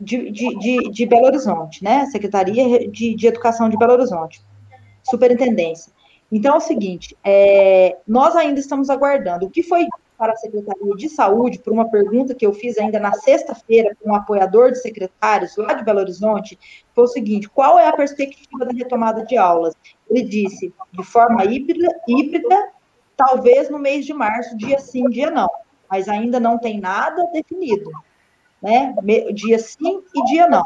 de, de, de, de Belo Horizonte, né? Secretaria de, de Educação de Belo Horizonte. Superintendência. Então é o seguinte, é, nós ainda estamos aguardando. O que foi para a Secretaria de Saúde, por uma pergunta que eu fiz ainda na sexta-feira com um apoiador de secretários lá de Belo Horizonte, foi o seguinte: qual é a perspectiva da retomada de aulas? Ele disse, de forma híbrida, híbrida talvez no mês de março, dia sim, dia não, mas ainda não tem nada definido, né? Dia sim e dia não.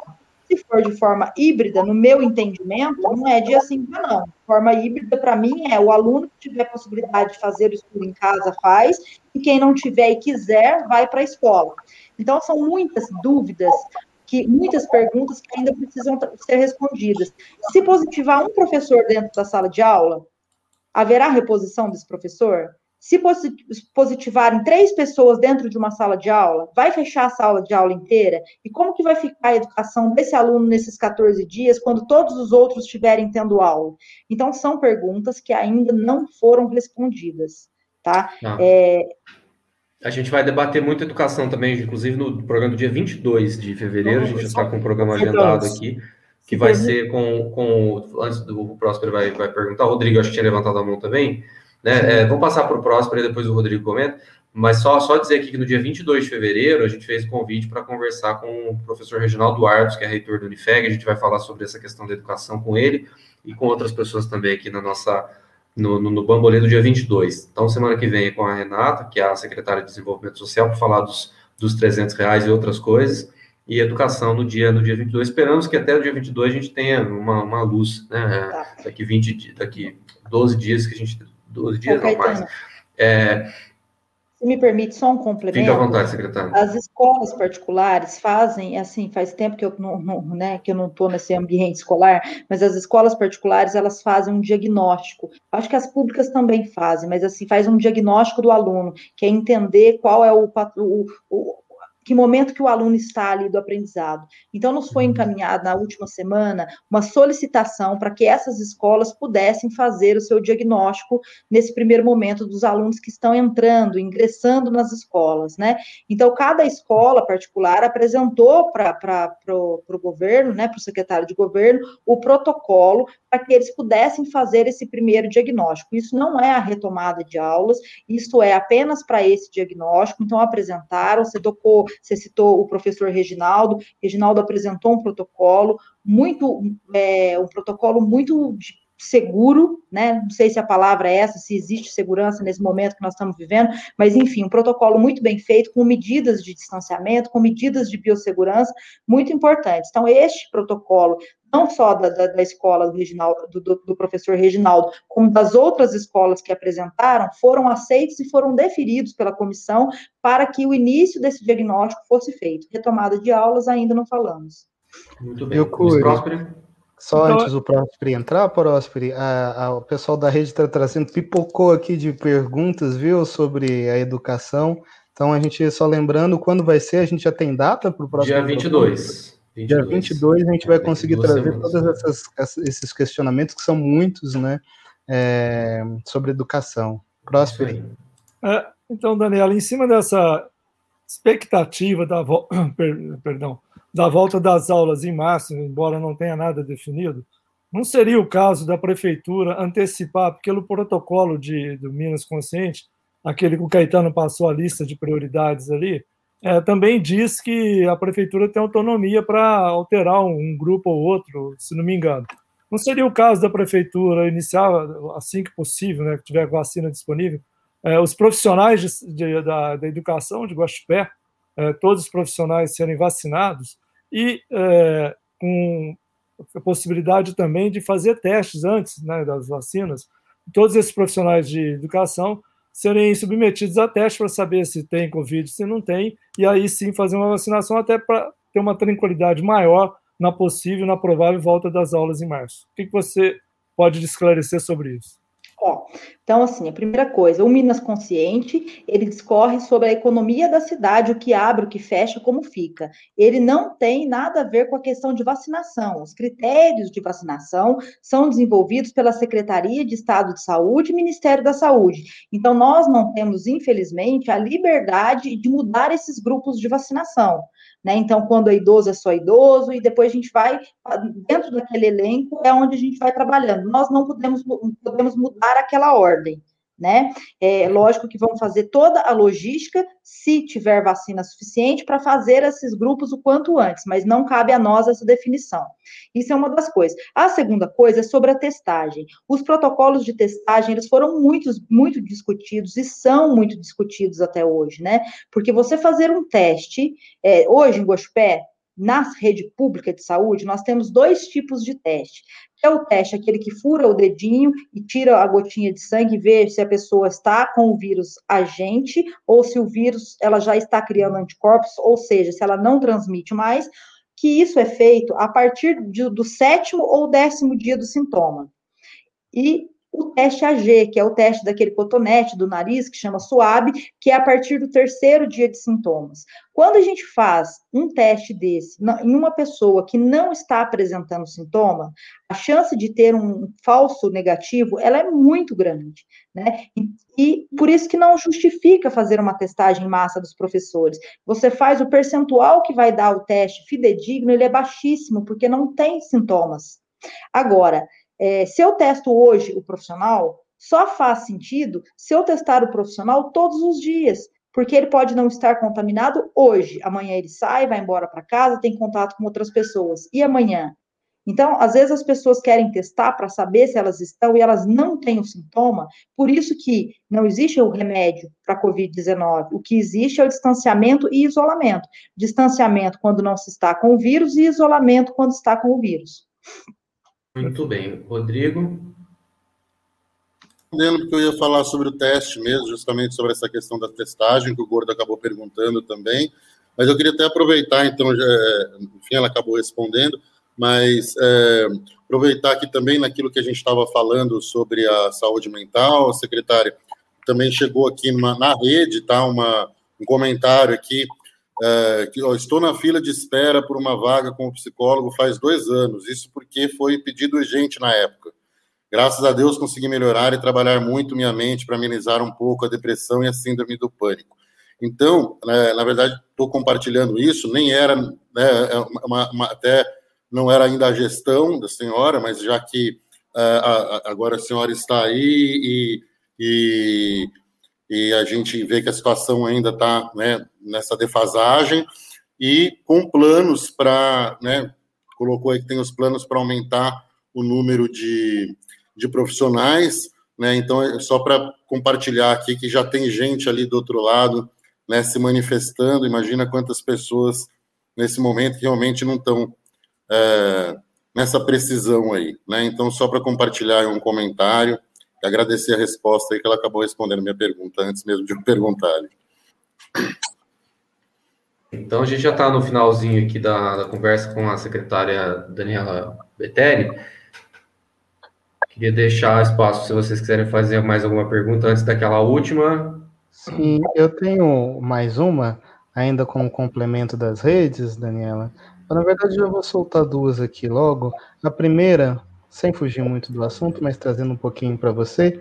Se for de forma híbrida, no meu entendimento, não é dia sim, dia não. Forma híbrida, para mim, é o aluno que tiver possibilidade de fazer o estudo em casa, faz, e quem não tiver e quiser, vai para a escola. Então, são muitas dúvidas, que muitas perguntas que ainda precisam ser respondidas. Se positivar um professor dentro da sala de aula, haverá reposição desse professor? Se positivarem três pessoas dentro de uma sala de aula, vai fechar a sala de aula inteira? E como que vai ficar a educação desse aluno nesses 14 dias, quando todos os outros estiverem tendo aula? Então, são perguntas que ainda não foram respondidas, tá? Ah. É... A gente vai debater muito educação também, inclusive no programa do dia 22 de fevereiro, a gente está com um programa agendado aqui, que vai ser com, com antes do Próspero vai, vai perguntar, o Rodrigo acho que tinha levantado a mão também, né? É, vamos passar para o próximo e depois o Rodrigo comenta. Mas só, só dizer aqui que no dia 22 de fevereiro a gente fez o convite para conversar com o professor Reginaldo Ardos, que é reitor do Unifeg. A gente vai falar sobre essa questão da educação com ele e com outras pessoas também aqui na nossa no, no, no Bambolê do dia 22. Então, semana que vem é com a Renata, que é a secretária de Desenvolvimento Social, para falar dos, dos 300 reais e outras coisas. E educação no dia, no dia 22. Esperamos que até o dia 22 a gente tenha uma, uma luz, né? Tá. Daqui 20 daqui 12 dias que a gente 12 dias, não mais. É, se me permite só um complemento. Fique à vontade, secretário. As escolas particulares fazem, assim, faz tempo que eu não, não né, que eu não estou nesse ambiente escolar, mas as escolas particulares elas fazem um diagnóstico. Acho que as públicas também fazem, mas assim faz um diagnóstico do aluno, que é entender qual é o, o, o que momento que o aluno está ali do aprendizado. Então, nos foi uhum. encaminhada na última semana uma solicitação para que essas escolas pudessem fazer o seu diagnóstico nesse primeiro momento dos alunos que estão entrando, ingressando nas escolas, né? Então, cada escola particular apresentou para o governo, né, para o secretário de governo, o protocolo para que eles pudessem fazer esse primeiro diagnóstico. Isso não é a retomada de aulas, isso é apenas para esse diagnóstico. Então, apresentaram, você tocou você citou o professor Reginaldo. Reginaldo apresentou um protocolo muito, é, um protocolo muito seguro, né? Não sei se a palavra é essa, se existe segurança nesse momento que nós estamos vivendo, mas enfim, um protocolo muito bem feito, com medidas de distanciamento, com medidas de biossegurança muito importantes. Então, este protocolo não só da, da, da escola do, Reginaldo, do, do, professor Reginaldo, como das outras escolas que apresentaram, foram aceitos e foram deferidos pela comissão para que o início desse diagnóstico fosse feito. Retomada de aulas, ainda não falamos. Muito bem. Eu Só então, antes do Próspero entrar, Próspero, a, a, o pessoal da rede está trazendo, pipocou aqui de perguntas, viu, sobre a educação. Então, a gente, só lembrando, quando vai ser, a gente já tem data para o próximo? Dia 22. 22. Dia 22 a gente vai conseguir trazer todos esses questionamentos, que são muitos, né, é, sobre educação. Próximo. É, então, Daniela, em cima dessa expectativa da, vo... [clears throat] Perdão, da volta das aulas em março, embora não tenha nada definido, não seria o caso da prefeitura antecipar, porque pelo protocolo de, do Minas Consciente, aquele que o Caetano passou a lista de prioridades ali, é, também diz que a prefeitura tem autonomia para alterar um, grupo ou outro, se não me engano. Não seria o caso da prefeitura iniciar, assim que possível, né, que tiver vacina disponível, é, os profissionais de, de, da, da, educação de Guaxupé, todos os profissionais serem vacinados e é, com a possibilidade também de fazer testes antes né, das vacinas, todos esses profissionais de educação serem submetidos a teste para saber se tem Covid, se não tem, e aí sim fazer uma vacinação até para ter uma tranquilidade maior na possível, na provável volta das aulas em março. O que, você pode esclarecer sobre isso? Então, assim, a primeira coisa, o Minas Consciente, ele discorre sobre a economia da cidade, o que abre, o que fecha, como fica. Ele não tem nada a ver com a questão de vacinação. Os critérios de vacinação são desenvolvidos pela Secretaria de Estado de Saúde e Ministério da Saúde. Então, nós não temos, infelizmente, a liberdade de mudar esses grupos de vacinação. Né? Então, quando é idoso, é só idoso, e depois a gente vai, dentro daquele elenco, é onde a gente vai trabalhando. Nós não podemos, podemos mudar aquela ordem né? É lógico que vão fazer toda a logística, se tiver vacina suficiente, para fazer esses grupos o quanto antes, mas não cabe a nós essa definição. Isso é uma das coisas. A segunda coisa é sobre a testagem. Os protocolos de testagem, eles foram muito, muito discutidos e são muito discutidos até hoje, né? Porque você fazer um teste, é, hoje em Guaxupé, na rede pública de saúde, nós temos dois tipos de teste é o teste, aquele que fura o dedinho e tira a gotinha de sangue e vê se a pessoa está com o vírus agente ou se o vírus ela já está criando anticorpos, ou seja, se ela não transmite mais, que isso é feito a partir de, do sétimo ou décimo dia do sintoma. E o teste AG, que é o teste daquele cotonete do nariz, que chama SUAB, que é a partir do terceiro dia de sintomas. Quando a gente faz um teste desse em uma pessoa que não está apresentando sintoma, a chance de ter um falso negativo, ela é muito grande, né? E, por isso que não justifica fazer uma testagem em massa dos professores. Você faz o percentual que vai dar o teste fidedigno, ele é baixíssimo, porque não tem sintomas. Agora, é, se eu testo hoje o profissional, só faz sentido se eu testar o profissional todos os dias, porque ele pode não estar contaminado hoje. Amanhã ele sai, vai embora para casa, tem contato com outras pessoas. E amanhã? Então, às vezes as pessoas querem testar para saber se elas estão e elas não têm o sintoma, por isso que não existe o remédio para a Covid-19. O que existe é o distanciamento e isolamento. Distanciamento quando não se está com o vírus e isolamento quando está com o vírus. Muito bem. Rodrigo? Porque eu ia falar sobre o teste mesmo, justamente sobre essa questão da testagem, que o Gordo acabou perguntando também. Mas eu queria até aproveitar, então, já, enfim, ela acabou respondendo, mas é, aproveitar aqui também naquilo que a gente estava falando sobre a saúde mental, secretária, também chegou aqui na rede, tá, uma, um comentário aqui é, que estou na fila de espera por uma vaga como psicólogo faz dois anos, isso porque foi pedido urgente na época. Graças a Deus consegui melhorar e trabalhar muito minha mente para amenizar um pouco a depressão e a síndrome do pânico. Então, né, na verdade, estou compartilhando isso, nem era, né, é uma, uma, até não era ainda a gestão da senhora, mas já que uh, a, agora a senhora está aí e, e e a gente vê que a situação ainda está né, nessa defasagem e com planos para, né, colocou aí que tem os planos para aumentar o número de, de profissionais, né, então é só para compartilhar aqui que já tem gente ali do outro lado, né, se manifestando, imagina quantas pessoas nesse momento que realmente não estão é, nessa precisão aí, né, então só para compartilhar um comentário, e agradecer a resposta aí que ela acabou respondendo minha pergunta antes mesmo de eu perguntar. Então a gente já está no finalzinho aqui da, da, conversa com a secretária Daniela Betelli. Queria deixar espaço se vocês quiserem fazer mais alguma pergunta antes daquela última. Sim, eu tenho mais uma, ainda como complemento das redes, Daniela. Na verdade, eu vou soltar duas aqui logo. A primeira sem fugir muito do assunto, mas trazendo um pouquinho para você.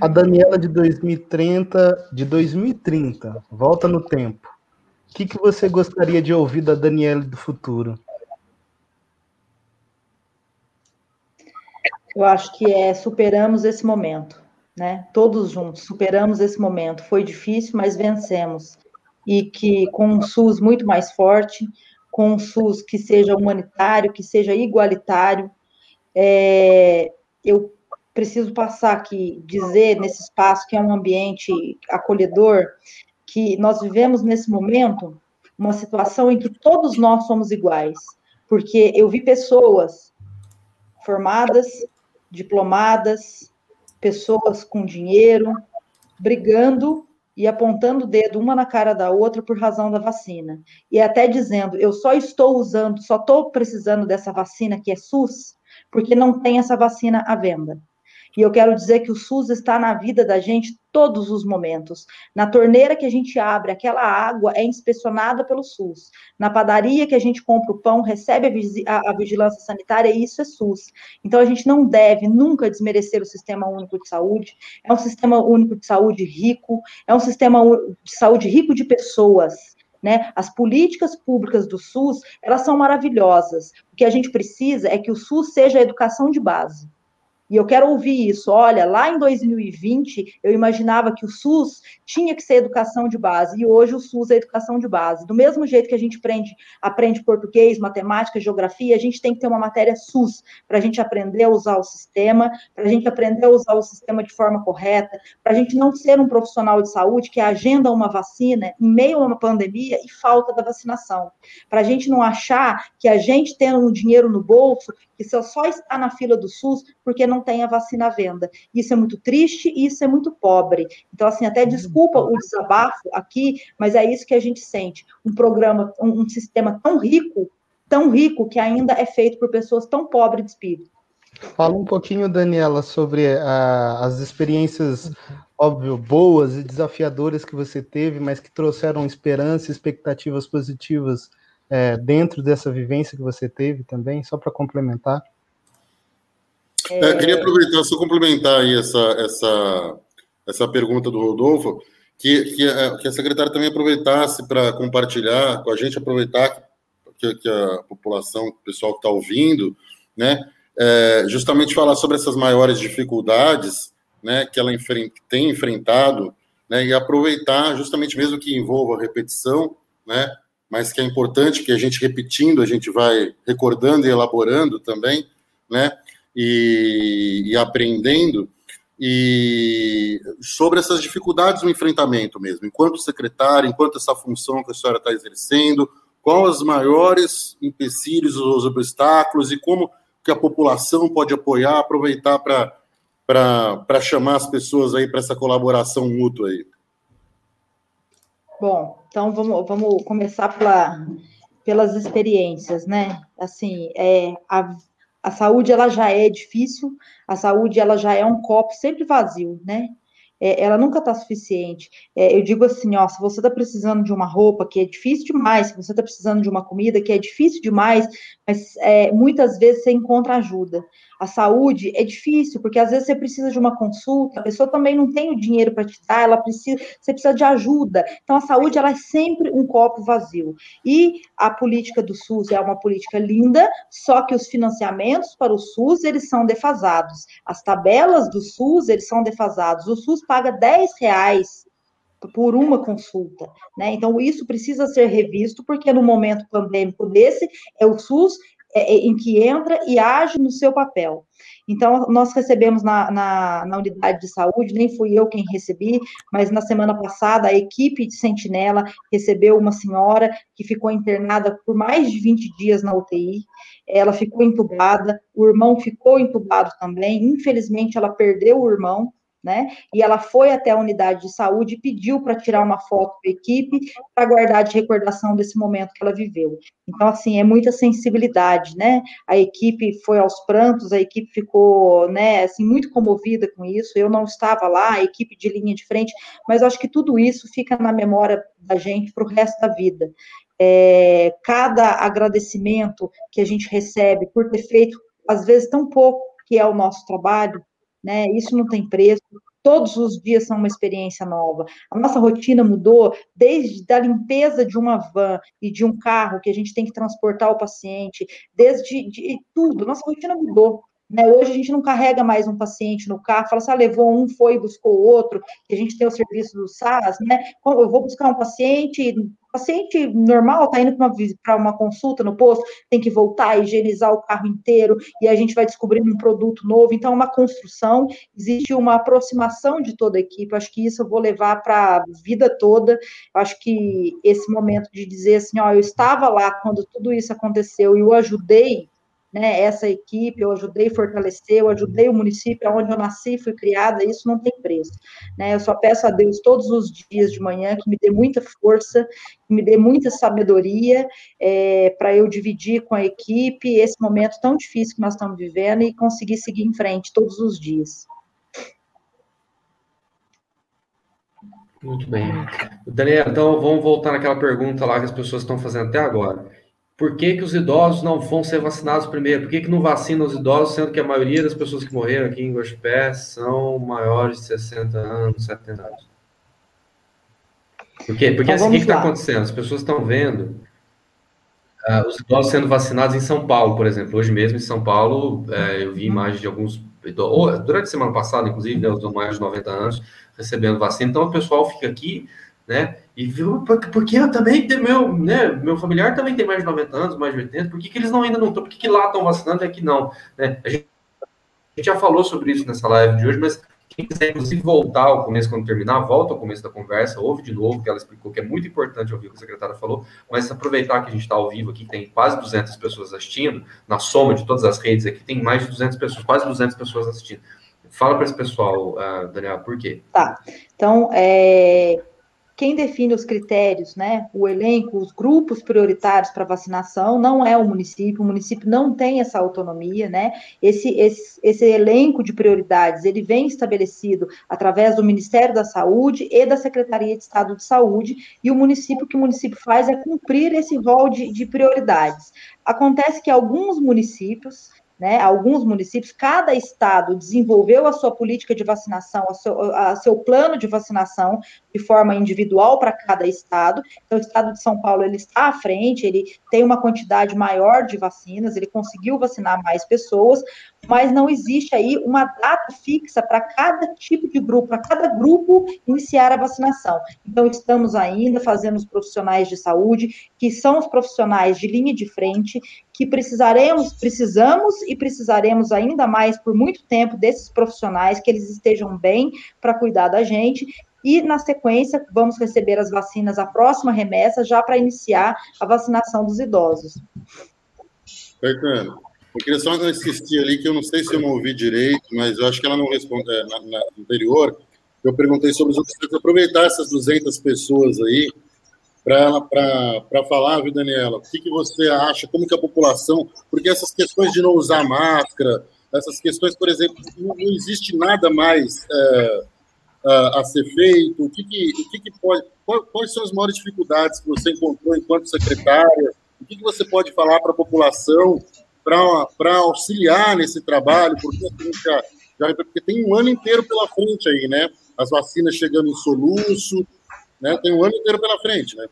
A Daniela de 2030, de 2030, volta no tempo. O que, que você gostaria de ouvir da Daniela do futuro? Eu acho que é superamos esse momento, né? Todos juntos superamos esse momento. Foi difícil, mas vencemos. E que com um SUS muito mais forte, com um SUS que seja humanitário, que seja igualitário, é, eu preciso passar aqui, dizer nesse espaço que é um ambiente acolhedor, que nós vivemos nesse momento uma situação em que todos nós somos iguais, porque eu vi pessoas formadas, diplomadas, pessoas com dinheiro, brigando e apontando o dedo uma na cara da outra por razão da vacina. E até dizendo, eu só estou usando, só estou precisando dessa vacina que é SUS, porque não tem essa vacina à venda. E eu quero dizer que o SUS está na vida da gente todos os momentos. Na torneira que a gente abre, aquela água é inspecionada pelo SUS. Na padaria que a gente compra o pão, recebe a, vigilância sanitária, e isso é SUS. Então a gente não deve nunca desmerecer o sistema único de saúde. É um sistema único de saúde rico, é um sistema de saúde rico de pessoas. Né? As políticas públicas do SUS, elas são maravilhosas. O que a gente precisa é que o SUS seja a educação de base. E eu quero ouvir isso. Olha, lá em 2020, eu imaginava que o SUS tinha que ser educação de base, e hoje o SUS é educação de base. Do mesmo jeito que a gente aprende, aprende português, matemática, geografia, a gente tem que ter uma matéria SUS para a gente aprender a usar o sistema, para a gente aprender a usar o sistema de forma correta, para a gente não ser um profissional de saúde que agenda uma vacina em meio a uma pandemia e falta da vacinação. Para a gente não achar que a gente tendo um dinheiro no bolso, que só está na fila do SUS porque não tem a vacina à venda. Isso é muito triste e isso é muito pobre. Então, assim, até desculpa o desabafo aqui, mas é isso que a gente sente. Um programa, um, um sistema tão rico, tão rico, que ainda é feito por pessoas tão pobres de espírito. Fala um pouquinho, Daniela, sobre uh, as experiências, óbvio, boas e desafiadoras que você teve, mas que trouxeram esperança e expectativas positivas é, dentro dessa vivência que você teve também, só para complementar? É, eu queria aproveitar, só complementar aí essa, essa, essa pergunta do Rodolfo, que, que, a, que a secretária também aproveitasse para compartilhar com a gente, aproveitar que, que a população, o pessoal que está ouvindo, né, é, justamente falar sobre essas maiores dificuldades né, que ela tem enfrentado, né, e aproveitar justamente mesmo que envolva repetição, né, mas que é importante que a gente repetindo, a gente vai recordando e elaborando também, né? E, e aprendendo e sobre essas dificuldades no enfrentamento mesmo, enquanto secretária, enquanto essa função que a senhora está exercendo, quais os maiores empecilhos, os obstáculos e como que a população pode apoiar, aproveitar para chamar as pessoas aí para essa colaboração mútua aí. Bom, então vamos, vamos começar pela, pelas experiências, né? Assim, é, a, a saúde ela já é difícil, a saúde ela já é um copo sempre vazio, né? É, ela nunca está suficiente. É, eu digo assim, ó, se você está precisando de uma roupa que é difícil demais, se você está precisando de uma comida que é difícil demais, mas é, muitas vezes você encontra ajuda. A saúde é difícil, porque às vezes você precisa de uma consulta, a pessoa também não tem o dinheiro para te dar, ela precisa, você precisa de ajuda. Então a saúde ela é sempre um copo vazio. E a política do SUS é uma política linda, só que os financiamentos para o SUS eles são defasados. As tabelas do SUS eles são defasados. O SUS paga 10 reais por uma consulta, né? Então isso precisa ser revisto porque no momento pandêmico desse é o SUS em que entra e age no seu papel. Então, nós recebemos na, na, na, unidade de saúde, nem fui eu quem recebi, mas na semana passada a equipe de Sentinela recebeu uma senhora que ficou internada por mais de 20 dias na UTI. Ela ficou entubada, o irmão ficou entubado também. Infelizmente, ela perdeu o irmão, né? E ela foi até a unidade de saúde e pediu para tirar uma foto da equipe para guardar de recordação desse momento que ela viveu. Então, assim, é muita sensibilidade, né? A equipe foi aos prantos, a equipe ficou, né, assim, muito comovida com isso. Eu não estava lá, a equipe de linha de frente, mas acho que tudo isso fica na memória da gente para o resto da vida. É, cada agradecimento que a gente recebe por ter feito, às vezes, tão pouco que é o nosso trabalho, né? Isso não tem preço. Todos os dias são uma experiência nova. A nossa rotina mudou desde a limpeza de uma van e de um carro que a gente tem que transportar o paciente, desde de tudo. Nossa rotina mudou. Né? Hoje a gente não carrega mais um paciente no carro, fala assim, ah, levou um, foi, buscou outro, que a gente tem o serviço do SAS, né? Eu vou buscar um paciente, paciente normal está indo para uma, uma, consulta no posto, tem que voltar, higienizar o carro inteiro, e a gente vai descobrindo um produto novo. Então, é uma construção, existe uma aproximação de toda a equipe. Acho que isso eu vou levar para a vida toda. Acho que esse momento de dizer assim, ó, eu estava lá quando tudo isso aconteceu e eu ajudei né, essa equipe, eu ajudei a fortalecer, eu ajudei o município onde eu nasci, fui criada, isso não tem preço. Né? Eu só peço a Deus todos os dias de manhã que me dê muita força, que me dê muita sabedoria é, para eu dividir com a equipe esse momento tão difícil que nós estamos vivendo e conseguir seguir em frente todos os dias. Muito bem. Daniel, então vamos voltar naquela pergunta lá que as pessoas estão fazendo até agora. Por que, que os idosos não vão ser vacinados primeiro? Por que, que não vacinam os idosos, sendo que a maioria das pessoas que morreram aqui em Guaxupé são maiores de 60 anos, 70 anos? Por quê? Porque então, assim, o que está acontecendo? As pessoas estão vendo uh, os idosos sendo vacinados em São Paulo, por exemplo. Hoje mesmo em São Paulo, uh, eu vi imagens de alguns idosos, durante a semana passada, inclusive, né, os maiores de 90 anos recebendo vacina. Então o pessoal fica aqui, né? E viu, porque eu também tenho meu, né? Meu familiar também tem mais de 90 anos, mais de 80, por que, que eles não ainda não estão? Por que, que lá estão vacinando e aqui não? Né? A gente, a gente já falou sobre isso nessa live de hoje, mas quem quiser, inclusive, voltar ao começo, quando terminar, volta ao começo da conversa, ouve de novo, que ela explicou que é muito importante ouvir o que a secretária falou, mas aproveitar que a gente está ao vivo aqui, tem quase 200 pessoas assistindo, na soma de todas as redes aqui, tem mais de 200 pessoas, quase 200 pessoas assistindo. Fala para esse pessoal, uh, Daniel, por quê? Tá. Então, é, quem define os critérios, né, o elenco, os grupos prioritários para vacinação não é o município, o município não tem essa autonomia, né, esse, esse, esse elenco de prioridades, ele vem estabelecido através do Ministério da Saúde e da Secretaria de Estado de Saúde, e o município, o que o município faz é cumprir esse rol de, de prioridades. Acontece que alguns municípios, né, alguns municípios, cada estado desenvolveu a sua política de vacinação, a seu, a seu plano de vacinação de forma individual para cada estado. Então, o estado de São Paulo ele está à frente, ele tem uma quantidade maior de vacinas, ele conseguiu vacinar mais pessoas, mas não existe aí uma data fixa para cada tipo de grupo, para cada grupo iniciar a vacinação. Então, estamos ainda fazendo os profissionais de saúde, que são os profissionais de linha de frente, que precisaremos, precisamos e precisaremos ainda mais por muito tempo desses profissionais, que eles estejam bem para cuidar da gente, e, na sequência, vamos receber as vacinas, a próxima remessa, já para iniciar a vacinação dos idosos. Caetano, eu queria só insistir ali, que eu não sei se eu não ouvi direito, mas eu acho que ela não respondeu é, na, na anterior. Eu perguntei sobre os outros, aproveitar essas 200 pessoas aí para falar, viu, Daniela? O que, que você acha? Como que a população. Porque essas questões de não usar máscara, essas questões, por exemplo, não, existe nada mais é, a, a, ser feito. O que, que, o que, que pode. Quais são as maiores dificuldades que você encontrou enquanto secretária? O que, que você pode falar para a população para auxiliar nesse trabalho, porque, assim, já, já, porque tem um ano inteiro pela frente aí, né? As vacinas chegando em soluço, né? Tem um ano inteiro pela frente, né?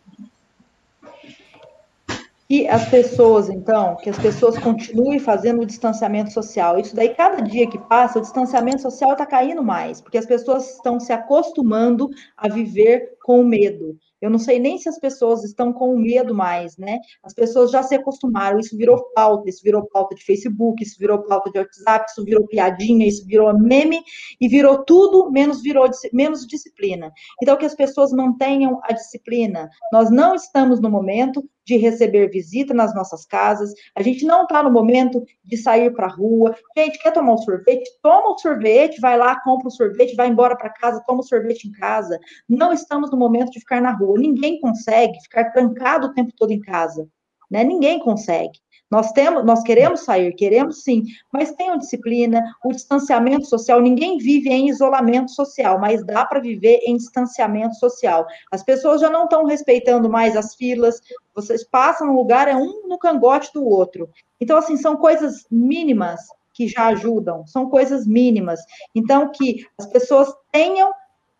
E as pessoas, então, que as pessoas continuem fazendo o distanciamento social. Isso daí, cada dia que passa, o distanciamento social está caindo mais, porque as pessoas estão se acostumando a viver com medo. Eu não sei nem se as pessoas estão com medo mais, né? As pessoas já se acostumaram, isso virou pauta, isso virou pauta de Facebook, isso virou pauta de WhatsApp, isso virou piadinha, isso virou meme e virou tudo menos virou menos disciplina. Então que as pessoas mantenham a disciplina. Nós não estamos no momento de receber visita nas nossas casas, a gente não está no momento de sair para a rua. Gente, quer tomar um sorvete? Toma um sorvete, vai lá, compra um sorvete, vai embora para casa, toma um sorvete em casa. Não estamos no momento de ficar na rua. Ninguém consegue ficar trancado o tempo todo em casa. Né? Ninguém consegue. Nós temos, nós queremos sair, queremos sim, mas tenham disciplina, o distanciamento social, ninguém vive em isolamento social, mas dá para viver em distanciamento social. As pessoas já não estão respeitando mais as filas, vocês passam no lugar, é um no cangote do outro. Então, assim, são coisas mínimas que já ajudam, são coisas mínimas. Então, que as pessoas tenham.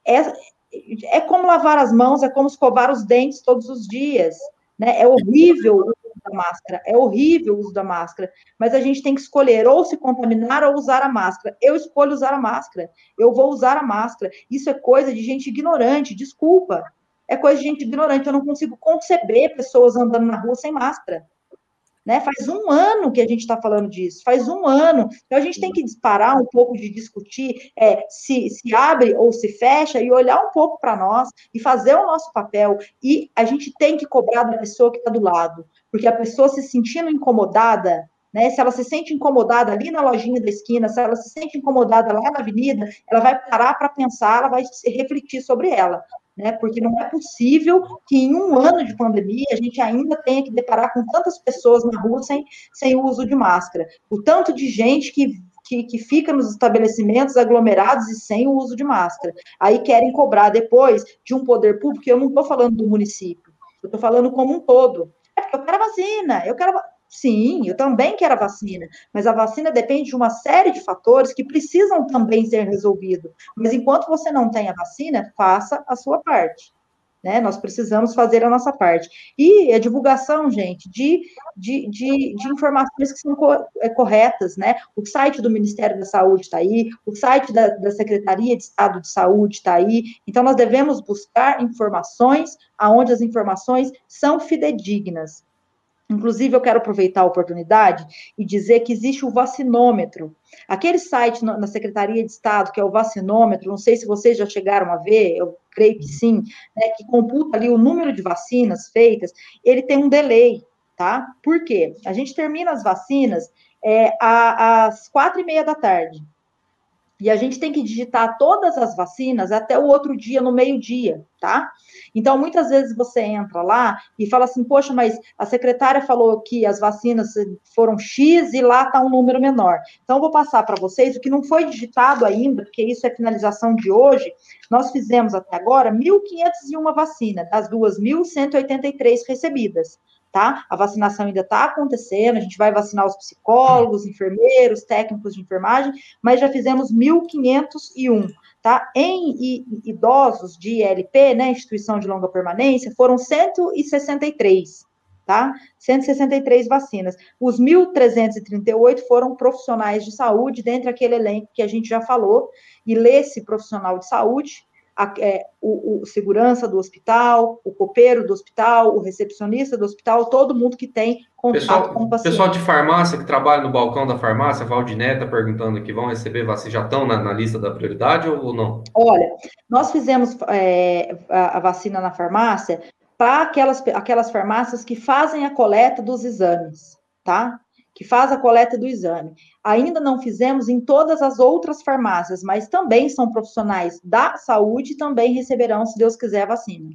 É, é como lavar as mãos, é como escovar os dentes todos os dias. Né? É horrível máscara. É horrível o uso da máscara, mas a gente tem que escolher ou se contaminar ou usar a máscara. Eu escolho usar a máscara. Eu vou usar a máscara. Isso é coisa de gente ignorante, desculpa. É coisa de gente ignorante. Eu não consigo conceber pessoas andando na rua sem máscara. Né? Faz um ano que a gente está falando disso, faz um ano. Então, a gente tem que disparar um pouco de discutir é, se, se abre ou se fecha e olhar um pouco para nós e fazer o nosso papel. E a gente tem que cobrar da pessoa que está do lado, porque a pessoa se sentindo incomodada, né? Se ela se sente incomodada ali na lojinha da esquina, se ela se sente incomodada lá na avenida, ela vai parar para pensar, ela vai refletir sobre ela né? Porque não é possível que em um ano de pandemia a gente ainda tenha que deparar com tantas pessoas na rua sem, sem o uso de máscara. O tanto de gente que, que, que fica nos estabelecimentos aglomerados e sem o uso de máscara. Aí querem cobrar depois de um poder público, eu não estou falando do município, eu estou falando como um todo. É porque eu quero vacina, eu quero. Sim, eu também quero a vacina, mas a vacina depende de uma série de fatores que precisam também ser resolvidos. Mas enquanto você não tem a vacina, faça a sua parte. Né? Nós precisamos fazer a nossa parte. E a divulgação, gente, de, de, de, de informações que são é, corretas, né? O site do Ministério da Saúde está aí, o site da, da Secretaria de Estado de Saúde está aí. Então, nós devemos buscar informações aonde as informações são fidedignas. Inclusive, eu quero aproveitar a oportunidade e dizer que existe o vacinômetro. Aquele site na Secretaria de Estado, que é o vacinômetro, não sei se vocês já chegaram a ver, eu creio que sim, né, que computa ali o número de vacinas feitas, ele tem um delay, tá? Por quê? A gente termina as vacinas é, às quatro e meia da tarde. E a gente tem que digitar todas as vacinas até o outro dia, no meio-dia, tá? Então, muitas vezes você entra lá e fala assim, poxa, mas a secretária falou que as vacinas foram X e lá está um número menor. Então, vou passar para vocês o que não foi digitado ainda, porque isso é finalização de hoje. Nós fizemos até agora 1.501 vacinas, das 2.183 recebidas tá? A vacinação ainda está acontecendo, a gente vai vacinar os psicólogos, enfermeiros, técnicos de enfermagem, mas já fizemos 1.501, tá? Em idosos de ILP, né, instituição de longa permanência, foram 163, tá? 163 vacinas. Os 1.338 foram profissionais de saúde, dentre aquele elenco que a gente já falou, e lesse profissional de saúde, a, é, o, o, segurança do hospital, o copeiro do hospital, o recepcionista do hospital, todo mundo que tem contato pessoal, com o paciente. Pessoal de farmácia que trabalha no balcão da farmácia, Valdiné está perguntando que vão receber vacina, já estão na, na, lista da prioridade ou não? Olha, nós fizemos é, a, a vacina na farmácia para aquelas, aquelas farmácias que fazem a coleta dos exames, tá? Que faz a coleta do exame. Ainda não fizemos em todas as outras farmácias, mas também são profissionais da saúde e também receberão, se Deus quiser, a vacina.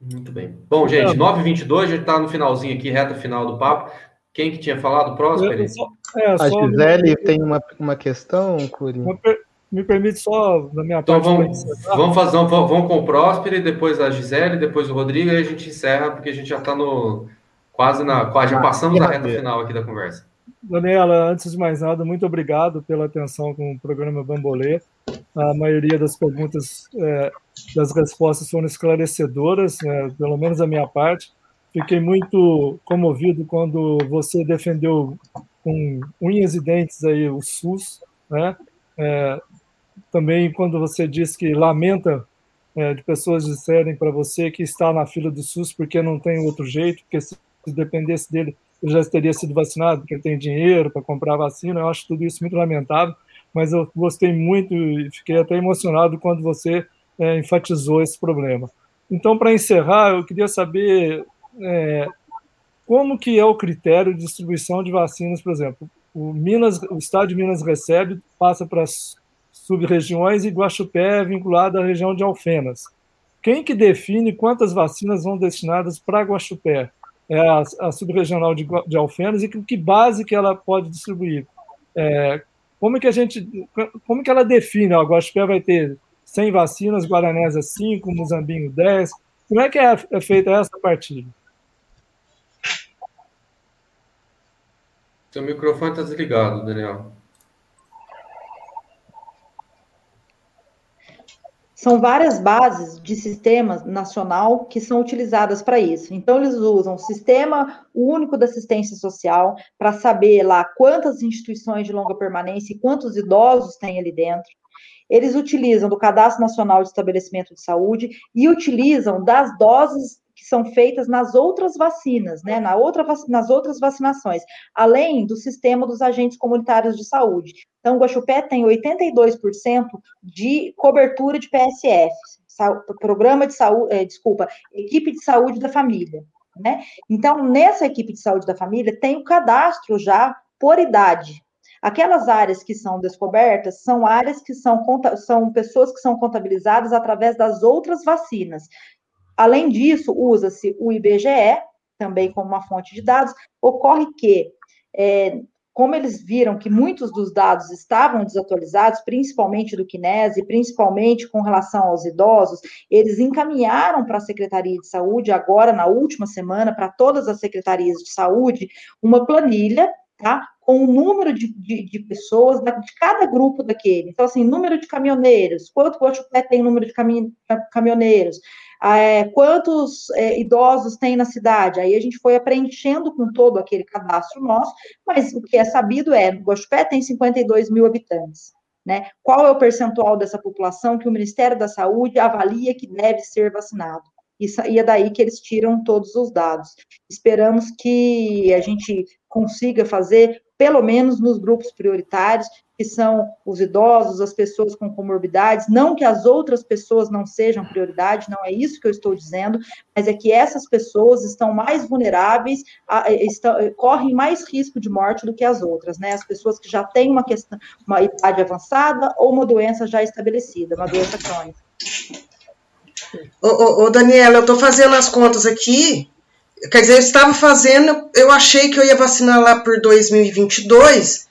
Muito bem. Bom, gente, 9h22, a gente está no finalzinho aqui, reta final do papo. Quem que tinha falado? Próximo? É, a Gisele me... tem uma, uma questão, Curi. Me permite só, da minha então, parte... Vamos, vamos, fazer, vamos, vamos com o Próspero, depois a Gisele, depois o Rodrigo, e a gente encerra, porque a gente já está no... Quase na... Quase, já passamos a reta final aqui da conversa. Daniela, antes de mais nada, muito obrigado pela atenção com o programa Bambolê. A maioria das perguntas, é, das respostas foram esclarecedoras, né, pelo menos a minha parte. Fiquei muito comovido quando você defendeu com unhas e dentes aí o SUS, né? É, também quando você disse que lamenta é, de pessoas disserem para você que está na fila do SUS porque não tem outro jeito, porque se dependesse dele ele já teria sido vacinado, porque ele tem dinheiro para comprar vacina. Eu acho tudo isso muito lamentável, mas eu gostei muito e fiquei até emocionado quando você é, enfatizou esse problema. Então, para encerrar, eu queria saber é, como que é o critério de distribuição de vacinas, por exemplo. O, Minas, o Estado de Minas recebe, passa para as sub-regiões e Guaxupé é vinculado à região de Alfenas. Quem que define quantas vacinas vão destinadas para Guaxupé? É a, a subregional de, de Alfenas e que, que base que ela pode distribuir. É, como que a gente, como que ela define? Ó, a Guaxupé vai ter 100 vacinas, Guaranésia 5, Muzambinho 10. Como é que é, é feita essa partilha? Seu microfone está desligado, Daniel. São várias bases de sistema nacional que são utilizadas para isso. Então, eles usam o Sistema Único da Assistência Social para saber lá quantas instituições de longa permanência e quantos idosos tem ali dentro. Eles utilizam do Cadastro Nacional de Estabelecimento de Saúde e utilizam das doses que são feitas nas outras vacinas, né, na outra, nas outras vacinações, além do sistema dos agentes comunitários de saúde. Então, Guaxupé tem 82% de cobertura de PSF, programa de saúde, é, desculpa, equipe de saúde da família, né? Então, nessa equipe de saúde da família, tem o cadastro já por idade. Aquelas áreas que são descobertas são áreas que são, são pessoas que são contabilizadas através das outras vacinas. Além disso, usa-se o IBGE, também como uma fonte de dados. Ocorre que é, como eles viram que muitos dos dados estavam desatualizados, principalmente do Kinese, principalmente com relação aos idosos, eles encaminharam para a Secretaria de Saúde, agora na última semana, para todas as secretarias de saúde, uma planilha tá? com o número de, de, de pessoas de cada grupo daquele. Então, assim, número de caminhoneiros, quanto Guaxupé tem número de caminhoneiros, é, quantos é, idosos tem na cidade. Aí a gente foi preenchendo com todo aquele cadastro nosso, mas o que é sabido é, o Guaxupé tem 52 mil habitantes. Né? Qual é o percentual dessa população que o Ministério da Saúde avalia que deve ser vacinado? Isso, e é daí que eles tiram todos os dados. Esperamos que a gente consiga fazer, pelo menos nos grupos prioritários, que são os idosos, as pessoas com comorbidades, não que as outras pessoas não sejam prioridade, não é isso que eu estou dizendo, mas é que essas pessoas estão mais vulneráveis, a, estão, correm mais risco de morte do que as outras, né? As pessoas que já têm uma questão, uma idade avançada ou uma doença já estabelecida, uma doença crônica. Ô, ô, ô Daniela, eu estou fazendo as contas aqui. Quer dizer, eu estava fazendo, eu achei que eu ia vacinar lá por 2022,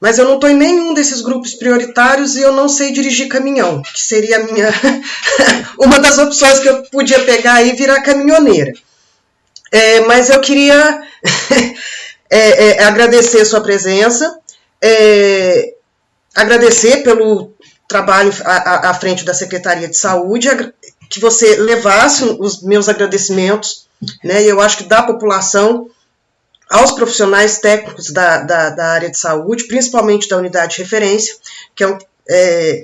mas eu não estou em nenhum desses grupos prioritários e eu não sei dirigir caminhão, que seria a minha [laughs] uma das opções que eu podia pegar e virar caminhoneira. É, mas eu queria [laughs] é, é, agradecer a sua presença, é, agradecer pelo trabalho à frente da Secretaria de Saúde, que você levasse os meus agradecimentos, né, e eu acho que da população aos profissionais técnicos da, da, da área de saúde, principalmente da unidade de referência, que é, é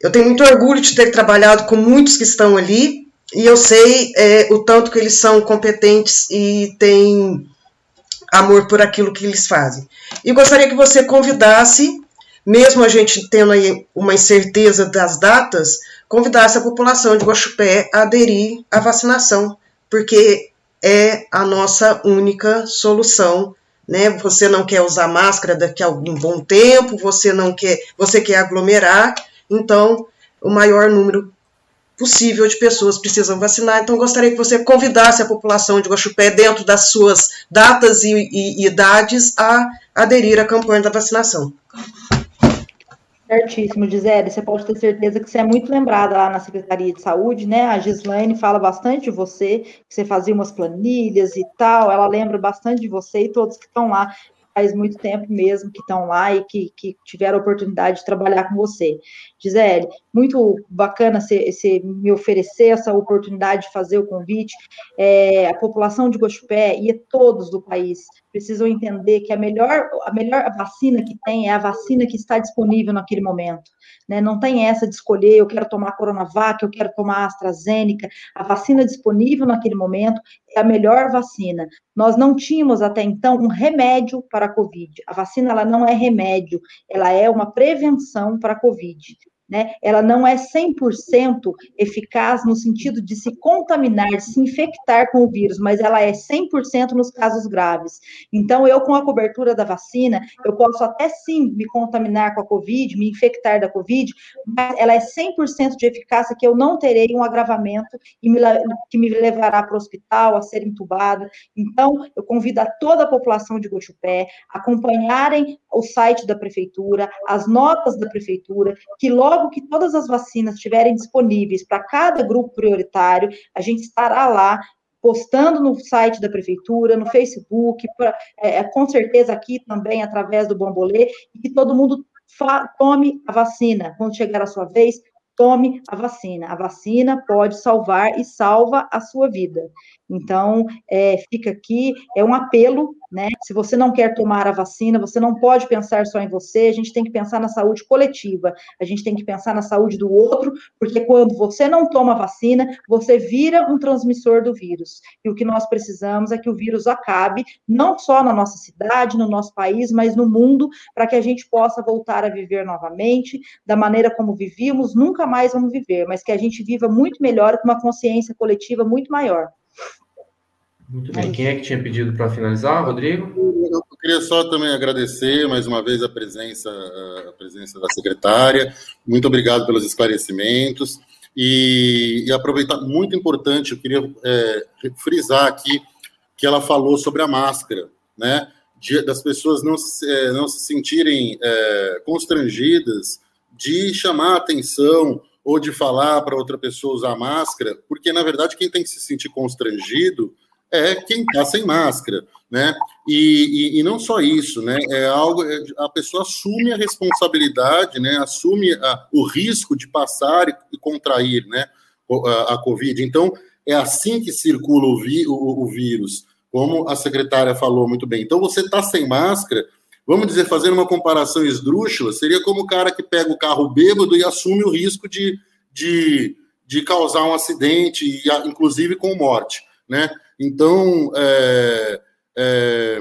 eu tenho muito orgulho de ter trabalhado com muitos que estão ali, e eu sei é, o tanto que eles são competentes e têm amor por aquilo que eles fazem. E gostaria que você convidasse, mesmo a gente tendo aí uma incerteza das datas, convidasse a população de Guaxupé a aderir à vacinação, porque é a nossa única solução. Né? Você não quer usar máscara daqui a algum bom tempo, você não quer, você quer aglomerar, então o maior número possível de pessoas precisam vacinar. Então, gostaria que você convidasse a população de Guaxupé, dentro das suas datas e, e, e idades, a aderir à campanha da vacinação. Certíssimo, Gisele. Você pode ter certeza que você é muito lembrada lá na Secretaria de Saúde, né? A Gislaine fala bastante de você, que você fazia umas planilhas e tal. Ela lembra bastante de você e todos que estão lá faz muito tempo mesmo que estão lá e que, que tiveram a oportunidade de trabalhar com você. Gisele, muito bacana você, me oferecer essa oportunidade de fazer o convite. É, a população de Gospé e todos do país precisam entender que a melhor, a melhor vacina que tem é a vacina que está disponível naquele momento. Né? Não tem essa de escolher, eu quero tomar Coronavac, eu quero tomar AstraZeneca. A vacina disponível naquele momento é a melhor vacina. Nós não tínhamos até então um remédio para a Covid. A vacina ela não é remédio, ela é uma prevenção para a Covid né, ela não é 100% eficaz no sentido de se contaminar, de se infectar com o vírus, mas ela é 100% nos casos graves. Então, eu, com a cobertura da vacina, eu posso até sim me contaminar com a Covid, me infectar da Covid, mas ela é 100% de eficácia que eu não terei um agravamento e me, que me levará para o hospital, a ser entubada. Então, eu convido a toda a população de Gochupé a acompanharem o site da prefeitura, as notas da prefeitura, que logo logo que todas as vacinas estiverem disponíveis para cada grupo prioritário, a gente estará lá postando no site da prefeitura, no Facebook, pra, é, é com certeza aqui também através do Bombolê, e que todo mundo tome a vacina. Quando chegar a sua vez, tome a vacina. A vacina pode salvar e salva a sua vida. Então, é, fica aqui, é um apelo, né? Se você não quer tomar a vacina, você não pode pensar só em você, a gente tem que pensar na saúde coletiva, a gente tem que pensar na saúde do outro, porque quando você não toma a vacina, você vira um transmissor do vírus. E o que nós precisamos é que o vírus acabe, não só na nossa cidade, no nosso país, mas no mundo, para que a gente possa voltar a viver novamente, da maneira como vivíamos, nunca mais vamos viver, mas que a gente viva muito melhor, com uma consciência coletiva muito maior. Muito bem. Quem é que tinha pedido para finalizar, Rodrigo? Eu queria só também agradecer mais uma vez a presença, a presença da secretária. Muito obrigado pelos esclarecimentos. E, e aproveitar, muito importante, eu queria é, frisar aqui que ela falou sobre a máscara, né? de, das pessoas não se, é, não se sentirem é, constrangidas de chamar atenção ou de falar para outra pessoa usar máscara, porque na verdade quem tem que se sentir constrangido é quem está sem máscara, né? E, e, e, não só isso, né? É algo é, a pessoa assume a responsabilidade, né? Assume a, o risco de passar e, contrair, né? A, a, COVID. Então é assim que circula o, vi, o, o vírus, como a secretária falou muito bem. Então você está sem máscara, vamos dizer, fazendo uma comparação esdrúxula, seria como o cara que pega o carro bêbado e assume o risco de, de, de causar um acidente, inclusive com morte, né? Então, é, é,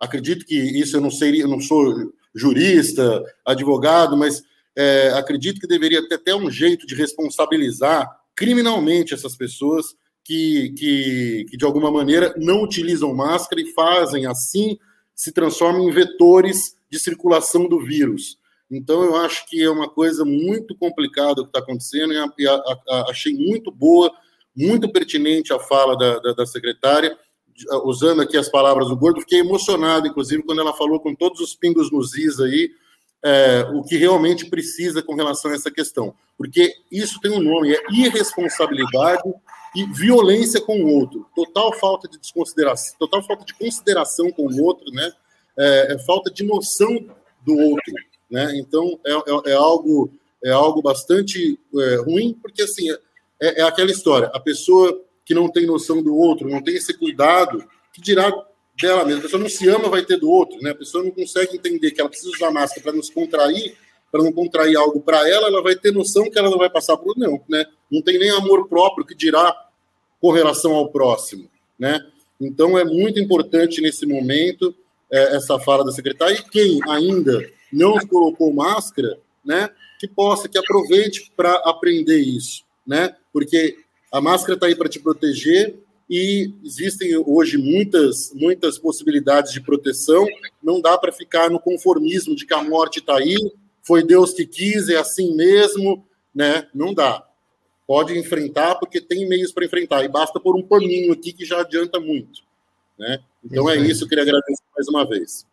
acredito que isso eu não seria, eu não sou jurista, advogado, mas é, acredito que deveria ter até um jeito de responsabilizar criminalmente essas pessoas que, que, que, de alguma maneira não utilizam máscara e fazem assim se transformam em vetores de circulação do vírus. Então, eu acho que é uma coisa muito complicada o que está acontecendo e, a, a, a, achei muito boa muito pertinente a fala da, da, da secretária, usando aqui as palavras do Gordo, fiquei emocionado, inclusive, quando ela falou com todos os pingos nos is aí, é, o que realmente precisa com relação a essa questão. Porque isso tem um nome, é irresponsabilidade e violência com o outro. Total falta de desconsideração, total falta de consideração com o outro, né? É, é falta de noção do outro, né? Então, é, é, é algo é algo bastante é, ruim, porque assim, é, é aquela história. A pessoa que não tem noção do outro, não tem esse cuidado, que dirá dela mesma. A pessoa não se ama, vai ter do outro, né? A pessoa não consegue entender que ela precisa usar máscara para não se contrair, para não contrair algo para ela, ela vai ter noção que ela não vai passar por não, né? Não tem nem amor próprio que dirá com relação ao próximo, né? Então é muito importante nesse momento é, essa fala da secretária e quem ainda não colocou máscara, né? Que possa, que aproveite para aprender isso, né? Porque a máscara está aí para te proteger e existem hoje muitas, muitas possibilidades de proteção. Não dá para ficar no conformismo de que a morte está aí, foi Deus que quis, é assim mesmo, né? Não dá. Pode enfrentar porque tem meios para enfrentar e basta pôr um paninho aqui que já adianta muito, né? Então é isso, eu queria agradecer mais uma vez.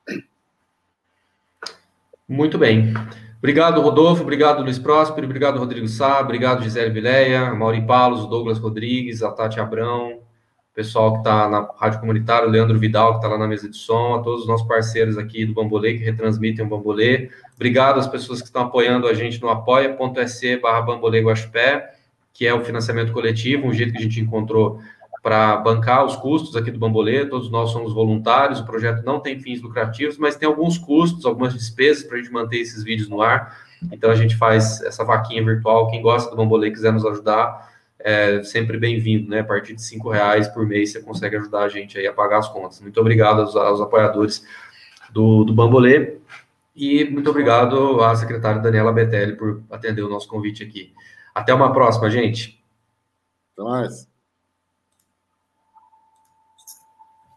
Muito bem. Obrigado, Rodolfo. Obrigado, Luiz Próspero. Obrigado, Rodrigo Sá. Obrigado, Gisele Vileia, Mauri Palos, Douglas Rodrigues, a Tati Abrão, o pessoal que está na Rádio Comunitária, o Leandro Vidal, que está lá na mesa de som, a todos os nossos parceiros aqui do Bambolê, que retransmitem o Bambolê. Obrigado às pessoas que estão apoiando a gente no apoia.se barra Bambolê Guaxupé, que é o financiamento coletivo, um jeito que a gente encontrou para bancar os custos aqui do Bambolê, todos nós somos voluntários, o projeto não tem fins lucrativos, mas tem alguns custos, algumas despesas para a gente manter esses vídeos no ar. Então a gente faz essa vaquinha virtual. Quem gosta do Bambolê quiser nos ajudar, é sempre bem-vindo, né? A partir de cinco reais por mês você consegue ajudar a gente aí a pagar as contas. Muito obrigado aos, aos apoiadores do, do Bambolê e muito obrigado à secretária Daniela Betelli por atender o nosso convite aqui. Até uma próxima, gente. Até mais.